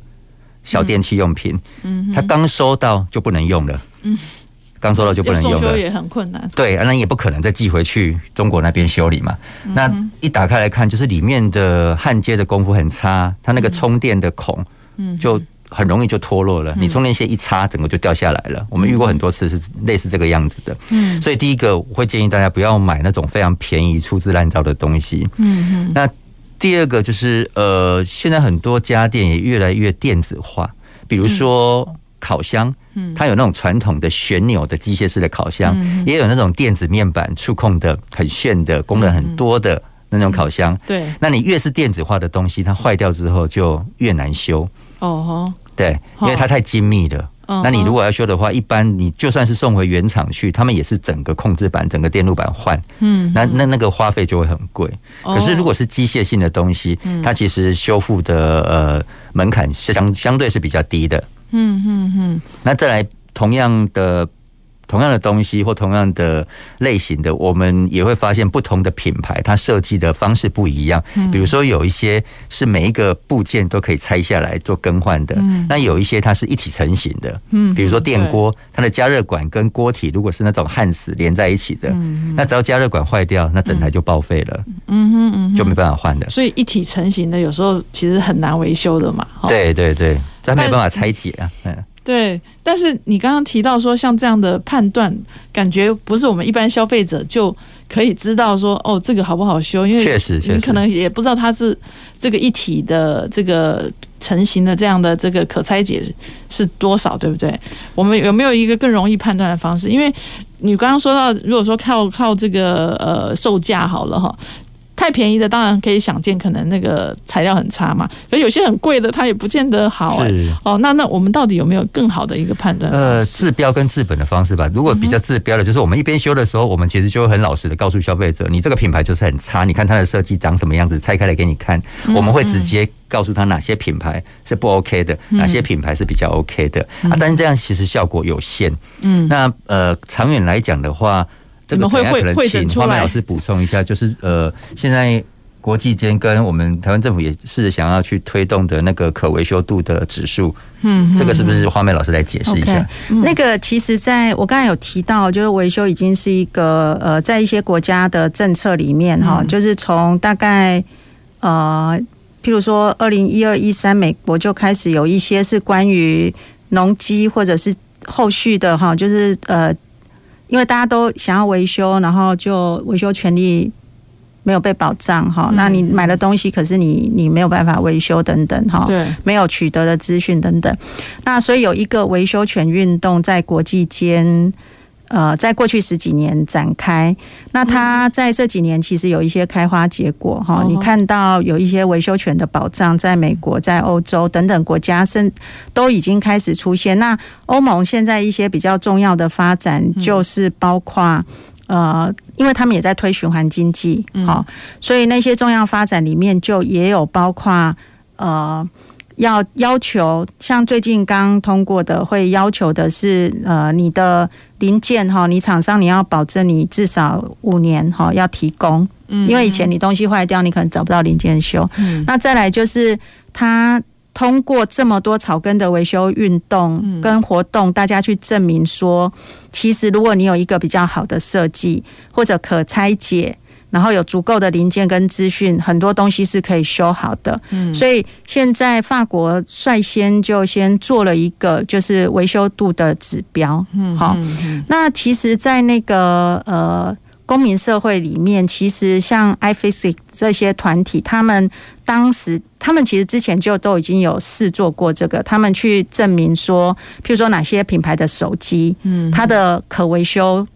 小电器用品，嗯，它刚收到就不能用了。嗯。刚收到就不能用了，
修也很困难。
对，那也不可能再寄回去中国那边修理嘛。那一打开来看，就是里面的焊接的功夫很差，它那个充电的孔，就很容易就脱落了。你充电线一插，整个就掉下来了。我们遇过很多次是类似这个样子的。嗯，所以第一个我会建议大家不要买那种非常便宜、粗制滥造的东西。嗯嗯。那第二个就是呃，现在很多家电也越来越电子化，比如说烤箱。它有那种传统的旋钮的机械式的烤箱，也有那种电子面板触控的很炫的功能很多的那种烤箱。对，那你越是电子化的东西，它坏掉之后就越难修。哦，对，因为它太精密了。那你如果要修的话，一般你就算是送回原厂去，他们也是整个控制板、整个电路板换。嗯，那那那个花费就会很贵。可是如果是机械性的东西，它其实修复的呃门槛是相相对是比较低的。嗯嗯嗯，那再来同样的。同样的东西或同样的类型的，我们也会发现不同的品牌，它设计的方式不一样。比如说，有一些是每一个部件都可以拆下来做更换的，那有一些它是一体成型的。嗯，比如说电锅，它的加热管跟锅体如果是那种焊死连在一起的，那只要加热管坏掉，那整台就报废了。嗯哼嗯，就没办法换的。
所以一体成型的有时候其实很难维修的嘛。
对对对，它没办法拆解啊。嗯。
对，但是你刚刚提到说，像这样的判断，感觉不是我们一般消费者就可以知道说，哦，这个好不好修？因为确实，你可能也不知道它是这个一体的这个成型的这样的这个可拆解是多少，对不对？我们有没有一个更容易判断的方式？因为你刚刚说到，如果说靠靠这个呃售价好了哈。太便宜的当然可以想见，可能那个材料很差嘛。可有些很贵的，它也不见得好，欸。哦，那那我们到底有没有更好的一个判断？
呃，治标跟治本的方式吧。如果比较治标的，就是我们一边修的时候，我们其实就会很老实的告诉消费者，你这个品牌就是很差。你看它的设计长什么样子，拆开来给你看。我们会直接告诉他哪些品牌是不 OK 的，哪些品牌是比较 OK 的啊。但是这样其实效果有限。嗯，那呃，长远来讲的话。这个可能请花美老师补充一下，就是呃，现在国际间跟我们台湾政府也是想要去推动的那个可维修度的指数，嗯，这个是不是花妹老师来解释一下？
那个其实在我刚才有提到，就是维修已经是一个呃，在一些国家的政策里面哈，就是从大概呃，譬如说二零一二一三，美国就开始有一些是关于农机或者是后续的哈，就是呃。因为大家都想要维修，然后就维修权利没有被保障哈。那你买了东西，可是你你没有办法维修等等哈。对，没有取得的资讯等等。那所以有一个维修权运动在国际间。呃，在过去十几年展开，那它在这几年其实有一些开花结果哈。你看到有一些维修权的保障，在美国、在欧洲等等国家，甚都已经开始出现。那欧盟现在一些比较重要的发展，就是包括呃，因为他们也在推循环经济，好，所以那些重要发展里面就也有包括呃。要要求像最近刚通过的，会要求的是，呃，你的零件哈，你厂商你要保证你至少五年哈要提供，嗯，因为以前你东西坏掉，你可能找不到零件修，嗯，那再来就是他通过这么多草根的维修运动跟活动，大家去证明说，其实如果你有一个比较好的设计或者可拆解。然后有足够的零件跟资讯，很多东西是可以修好的。嗯，所以现在法国率先就先做了一个就是维修度的指标。嗯，好。那其实，在那个呃公民社会里面，其实像 iFixit 这些团体，他们当时他们其实之前就都已经有试做过这个，他们去证明说，譬如说哪些品牌的手机，嗯，它的可维修。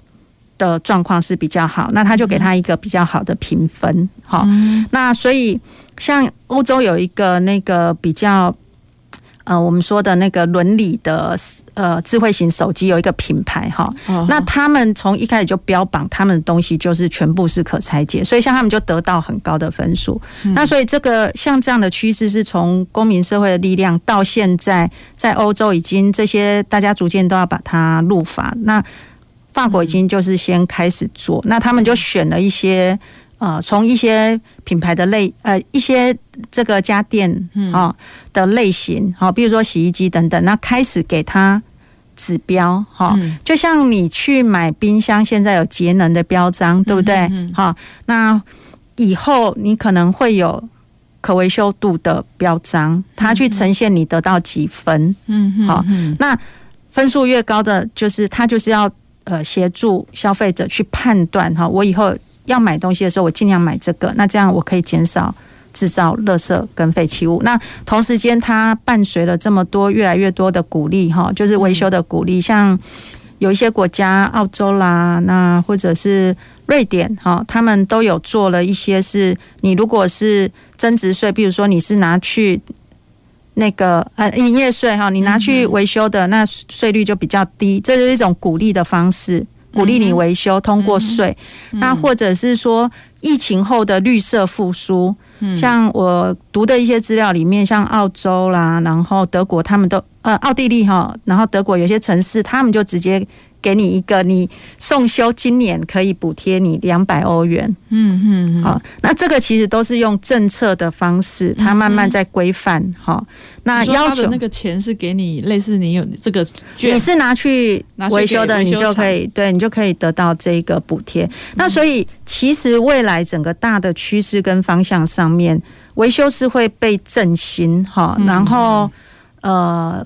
的状况是比较好，那他就给他一个比较好的评分，好，那所以像欧洲有一个那个比较，呃，我们说的那个伦理的呃智慧型手机有一个品牌哈，那他们从一开始就标榜他们的东西就是全部是可拆解，所以像他们就得到很高的分数。那所以这个像这样的趋势是从公民社会的力量到现在在欧洲已经这些大家逐渐都要把它入法那。法国已经就是先开始做，那他们就选了一些呃，从一些品牌的类呃一些这个家电啊的类型，好，比如说洗衣机等等，那开始给它指标哈，就像你去买冰箱，现在有节能的标章，对不对？好，那以后你可能会有可维修度的标章，它去呈现你得到几分，嗯，好，那分数越高的，就是它就是要。呃，协助消费者去判断哈，我以后要买东西的时候，我尽量买这个，那这样我可以减少制造垃圾跟废弃物。那同时间，它伴随了这么多越来越多的鼓励哈，就是维修的鼓励，像有一些国家，澳洲啦，那或者是瑞典哈，他们都有做了一些，是你如果是增值税，比如说你是拿去。那个呃，营业税哈，你拿去维修的，那税率就比较低，这是一种鼓励的方式，鼓励你维修通过税。那或者是说，疫情后的绿色复苏，像我读的一些资料里面，像澳洲啦，然后德国，他们都呃，奥地利哈，然后德国有些城市，他们就直接。给你一个，你送修今年可以补贴你两百欧元。嗯嗯，好，那这个其实都是用政策的方式，它慢慢在规范。好，那要求那个钱是给你类似你有这个，你是拿去维修的，你就可以，对你就可以得到这个补贴。那所以其实未来整个大的趋势跟方向上面，维修是会被振兴。哈，然后呃，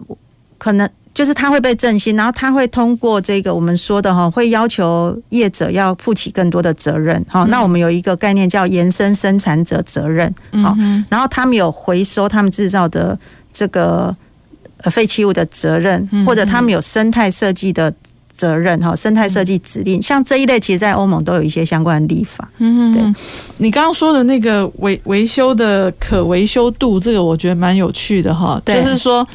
可能。就是它会被振兴，然后它会通过这个我们说的哈，会要求业者要负起更多的责任。好，那我们有一个概念叫延伸生产者责任。好，然后他们有回收他们制造的这个废弃物的责任，或者他们有生态设计的责任。哈，生态设计指令，像这一类，其实，在欧盟都有一些相关的立法。嗯，对。你刚刚说的那个维维修的可维修度，这个我觉得蛮有趣的哈。就是说。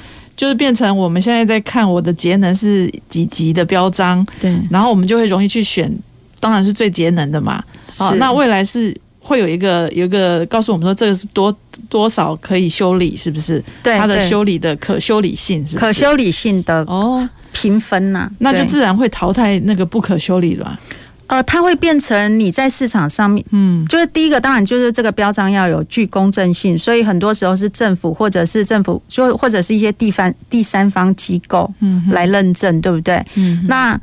就是变成我们现在在看我的节能是几级的标章，对，然后我们就会容易去选，当然是最节能的嘛。好，那未来是会有一个有一个告诉我们说这个是多多少可以修理，是不是？对，它的修理的可修理性是可修理性的哦评分呐，那就自然会淘汰那个不可修理了。呃，它会变成你在市场上面，嗯，就是第一个，当然就是这个标章要有具公正性，所以很多时候是政府或者是政府，就或者是一些地方第三方机构，嗯，来认证，对不对？嗯，那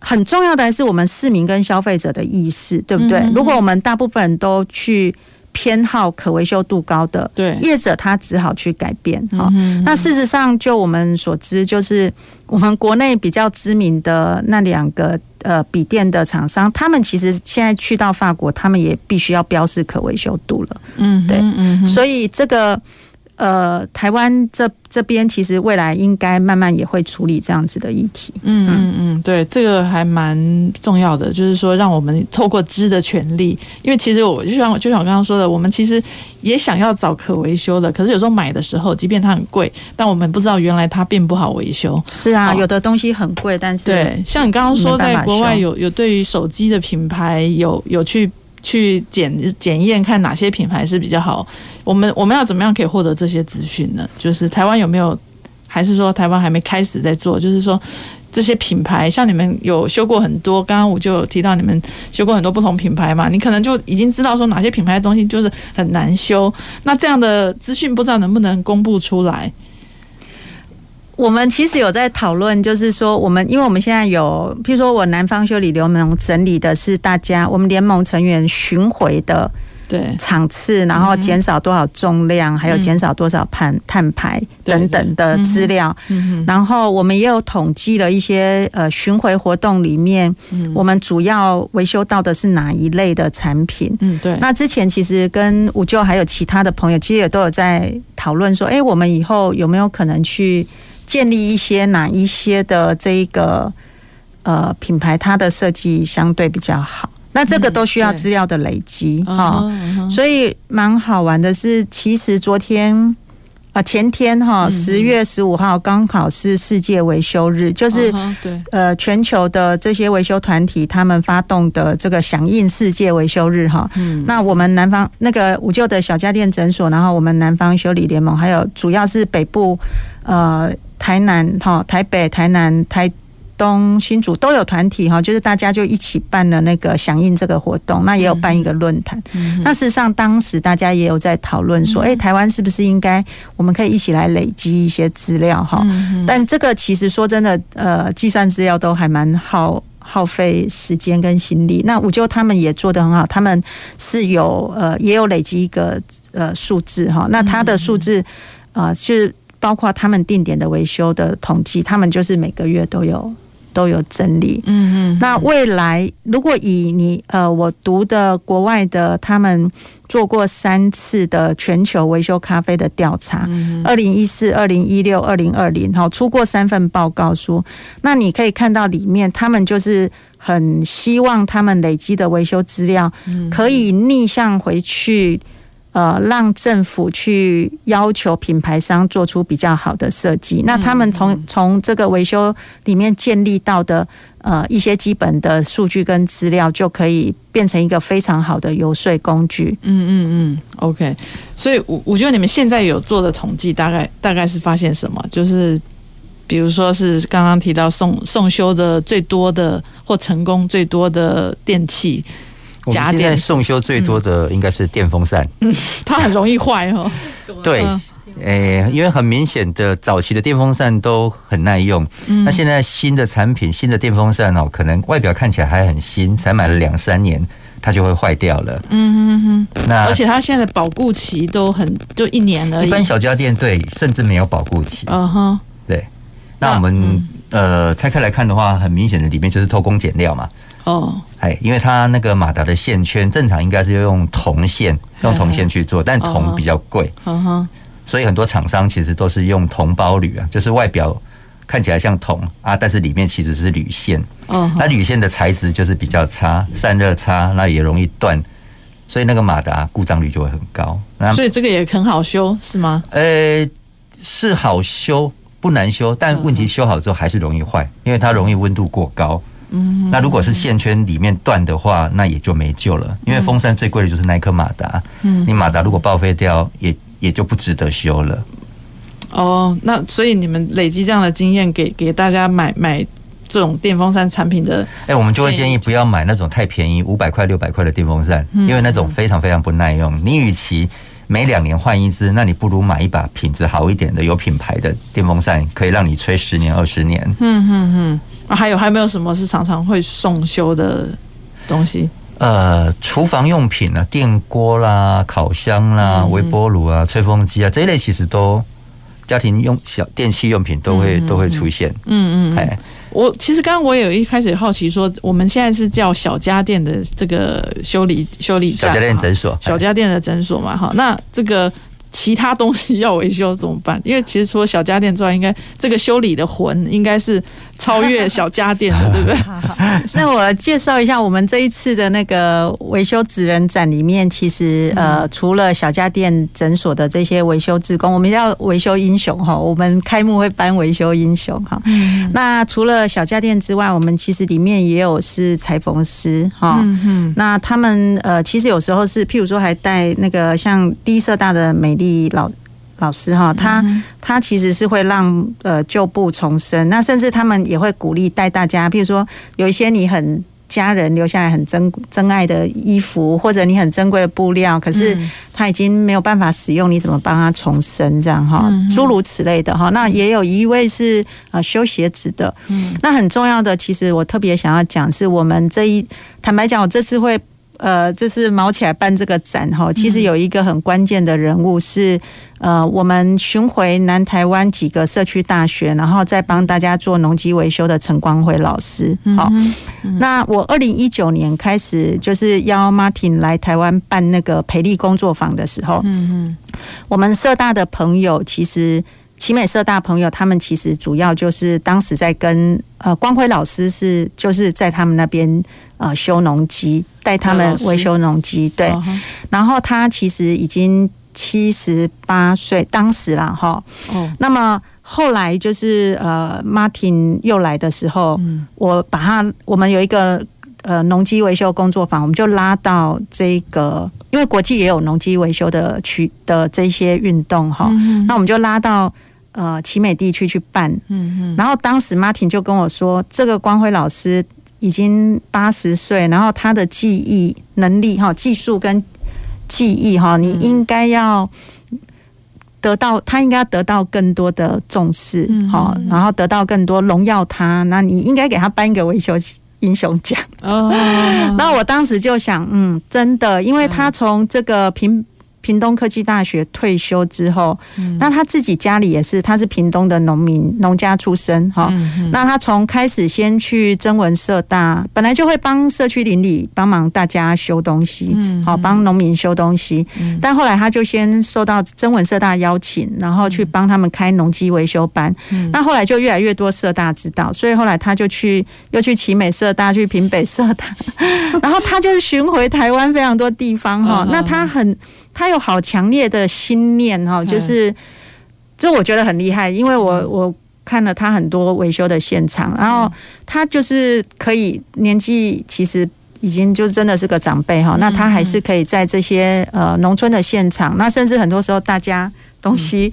很重要的还是我们市民跟消费者的意识，对不对？如果我们大部分人都去偏好可维修度高的，
对
业者他只好去改变哈。那事实上，就我们所知，就是我们国内比较知名的那两个呃笔电的厂商，他们其实现在去到法国，他们也必须要标示可维修度了。
嗯，
对
嗯哼，
所以这个呃，台湾这这边其实未来应该慢慢也会处理这样子的议题。
嗯嗯嗯，对，这个还蛮重要的，就是说让我们透过知的权利，因为其实我就像就像我刚刚说的，我们其实也想要找可维修的，可是有时候买的时候，即便它很贵，但我们不知道原来它并不好维修。
是啊，
哦
有的东西很贵，但是
对，像你
刚刚说，
在国外有有对于手机的品牌有有去去检检验，看哪些品牌是比较好。我们我们要怎么样可以获得这些资讯呢？就是台湾有没有，还是说台湾还没开始在做？就是说这些品牌，像你们有修过很多，刚刚我就有提到你们修过很多不同品牌嘛，你可能就已经知道说哪些品牌的东西就是很难修。那这样的资讯不知道能不能公布出来？
我们其实有在讨论，就是说，我们因为我们现在有，譬如说我南方修理联盟整理的是大家我们联盟成员巡回的
对
场次，然后减少多少重量，还有减少多少碳碳排等等的资料。嗯然后我们也有统计了一些呃巡回活动里面，我们主要维修到的是哪一类的产品。
嗯，对。
那之前其实跟五舅还有其他的朋友，其实也都有在讨论说，哎，我们以后有没有可能去。建立一些哪一些的这一个呃品牌，它的设计相对比较好，那这个都需要资料的累积哈。所以蛮好玩的是，其实昨天啊前天哈十月十五号刚好是世界维修日，就是
对
呃全球的这些维修团体他们发动的这个响应世界维修日哈。那我们南方那个五旧的小家电诊所，然后我们南方修理联盟，还有主要是北部呃。台南、哈台北、台南、台东、新竹都有团体哈，就是大家就一起办了那个响应这个活动，那也有办一个论坛。嗯、那事实上，当时大家也有在讨论说，哎、欸，台湾是不是应该我们可以一起来累积一些资料哈？嗯、但这个其实说真的，呃，计算资料都还蛮耗耗费时间跟心力。那五舅他们也做得很好，他们是有呃也有累积一个呃数字哈。那他的数字呃是。包括他们定点的维修的统计，他们就是每个月都有都有整理。嗯嗯。那未来如果以你呃，我读的国外的，他们做过三次的全球维修咖啡的调查，二零一四、二零一六、二零二零，好，出过三份报告书。那你可以看到里面，他们就是很希望他们累积的维修资料可以逆向回去。呃，让政府去要求品牌商做出比较好的设计。那他们从从这个维修里面建立到的呃一些基本的数据跟资料，就可以变成一个非常好的游说工具。
嗯嗯嗯，OK。所以我我觉得你们现在有做的统计，大概大概是发现什么？就是比如说是刚刚提到送送修的最多的或成功最多的电器。
我们现在送修最多的应该是电风扇，
嗯，<laughs> 它很容易坏哦。
对，诶、欸，因为很明显的早期的电风扇都很耐用，嗯，那现在新的产品，新的电风扇哦，可能外表看起来还很新，才买了两三年，它就会坏掉了。嗯哼哼，那而
且它现在的保固期都很就一年而已。
一般小家电对，甚至没有保固期。嗯哼，对。那我们、嗯、呃拆开来看的话，很明显的里面就是偷工减料嘛。哦，哎，因为它那个马达的线圈正常应该是要用铜线，用铜线去做，但铜比较贵，所以很多厂商其实都是用铜包铝啊，就是外表看起来像铜啊，但是里面其实是铝线。哦，那铝线的材质就是比较差，散热差，那也容易断，所以那个马达故障率就会很高。那
所以这个也很好修，是吗？
呃，是好修，不难修，但问题修好之后还是容易坏，因为它容易温度过高。嗯，那如果是线圈里面断的话，那也就没救了。因为风扇最贵的就是那颗马达，嗯，你马达如果报废掉，也也就不值得修了。
哦，那所以你们累积这样的经验，给给大家买买这种电风扇产品的，
哎、欸，我们就会建议不要买那种太便宜五百块六百块的电风扇，因为那种非常非常不耐用。你与其每两年换一只，那你不如买一把品质好一点的、有品牌的电风扇，可以让你吹十年二十年。
嗯嗯嗯。啊，还有还有没有什么是常常会送修的东西？
呃，厨房用品啊，电锅啦、烤箱啦、嗯、微波炉啊、吹风机啊这一类，其实都家庭用小电器用品都会、嗯、都会出现。
嗯嗯，哎，我其实刚刚我有一开始好奇说，我们现在是叫小家电的这个修理修理站，
小家电诊所，
小家电的诊所嘛，哈，那这个。其他东西要维修怎么办？因为其实除了小家电之外，应该这个修理的魂应该是超越小家电的，<laughs> 对不对？<laughs>
那我介绍一下，我们这一次的那个维修职人展里面，其实呃，除了小家电诊所的这些维修职工，我们要维修英雄哈。我们开幕会颁维修英雄哈。那除了小家电之外，我们其实里面也有是裁缝师哈。那他们呃，其实有时候是譬如说还带那个像第一社大的美丽。老老师哈，他他其实是会让呃旧布重生，那甚至他们也会鼓励带大家，比如说有一些你很家人留下来很珍珍爱的衣服，或者你很珍贵的布料，可是他已经没有办法使用，你怎么帮他重生这样哈？诸如此类的哈。那也有一位是呃修鞋子的，那很重要的，其实我特别想要讲，是我们这一坦白讲，我这次会。呃，就是毛起来办这个展哈，其实有一个很关键的人物是呃，我们巡回南台湾几个社区大学，然后再帮大家做农机维修的陈光辉老师。好，那我二零一九年开始就是邀 Martin 来台湾办那个培力工作坊的时候，嗯嗯，我们社大的朋友其实。奇美社大朋友，他们其实主要就是当时在跟呃光辉老师是就是在他们那边呃修农机，带他们维修农机。对，然后他其实已经七十八岁，当时啦哈。哦。那么后来就是呃，Martin 又来的时候，我把他我们有一个呃农机维修工作坊，我们就拉到这个，因为国际也有农机维修的区的这些运动哈。那我们就拉到。呃，奇美地区去办，嗯嗯，然后当时 Martin 就跟我说，这个光辉老师已经八十岁，然后他的记忆能力哈，技术跟记忆哈，你应该要得到，他应该要得到更多的重视，好，然后得到更多荣耀他，那你应该给他颁一个维修英雄奖哦。<laughs> 那我当时就想，嗯，真的，因为他从这个平。屏东科技大学退休之后，那他自己家里也是，他是屏东的农民农家出身哈。那他从开始先去征文社大，本来就会帮社区邻里帮忙大家修东西，好帮农民修东西。但后来他就先受到征文社大邀请，然后去帮他们开农机维修班。那后来就越来越多社大知道，所以后来他就去又去奇美社大，去屏北社大，<laughs> 然后他就巡回台湾非常多地方哈。那他很。他有好强烈的心念哈，就是，这我觉得很厉害，因为我我看了他很多维修的现场，然后他就是可以年纪其实已经就真的是个长辈哈，那他还是可以在这些呃农村的现场，那甚至很多时候大家东西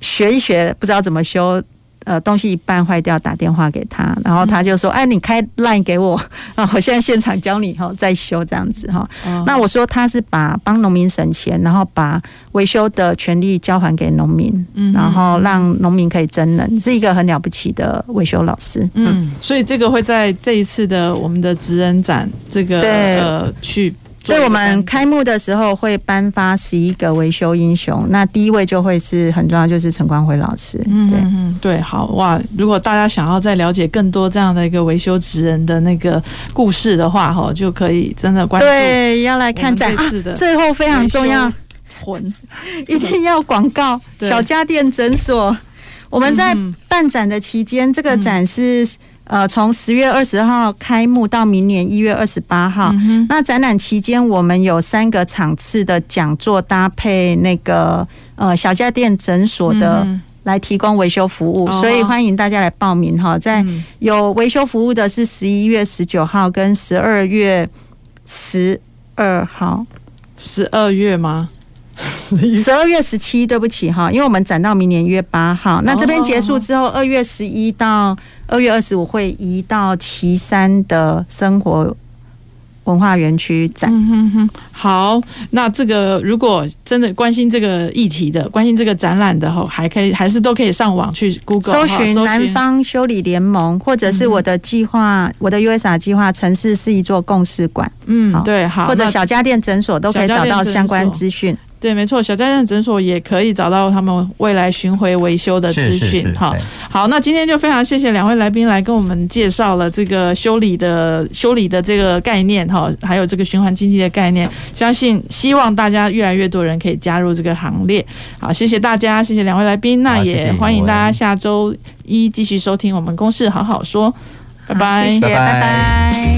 学一学不知道怎么修。呃，东西一半坏掉，打电话给他，然后他就说：“哎，你开 line 给我，<laughs> 啊，我现在现场教你哈，再修这样子哈。”那我说他是把帮农民省钱，然后把维修的权利交还给农民，然后让农民可以真人，是一个很了不起的维修老师。
嗯，所以这个会在这一次的我们的职人展，这个呃去。
所以我们开幕的时候会颁发十一个维修英雄，那第一位就会是很重要，就是陈光辉老师。
嗯嗯，对，好哇。如果大家想要再了解更多这样的一个维修职人的那个故事的话，哈，就可以真的关注。
对，要来看展啊。最后非常重要，
魂 <laughs>
一定要广告。<laughs> 小家电诊所，我们在办展的期间，这个展是。呃，从十月二十号开幕到明年一月二十八号，嗯、那展览期间我们有三个场次的讲座搭配那个呃小家电诊所的来提供维修服务，嗯、所以欢迎大家来报名哈。在有维修服务的是十一月十九号跟十二月十二号，
十二月吗？<laughs>
十二月十七，对不起哈，因为我们展到明年一月八号，那这边结束之后，二月十一到。二月二十五会移到岐山的生活文化园区展。
嗯哼哼，好，那这个如果真的关心这个议题的，关心这个展览的哈，还可以还是都可以上网去 Google
搜寻南方修理联盟，或者是我的计划，我的 USA 计划，城市是一座共事馆。
嗯，对，好，
或者小家电诊所都可以找到相关资讯。
对，没错，小家电诊所也可以找到他们未来巡回维修的资讯。哈，好，那今天就非常谢谢两位来宾来跟我们介绍了这个修理的修理的这个概念哈，还有这个循环经济的概念。相信希望大家越来越多人可以加入这个行列。好，谢谢大家，谢谢两位来宾，那也欢迎大家下周一继续收听我们公事好好说，拜拜，
谢谢，拜拜。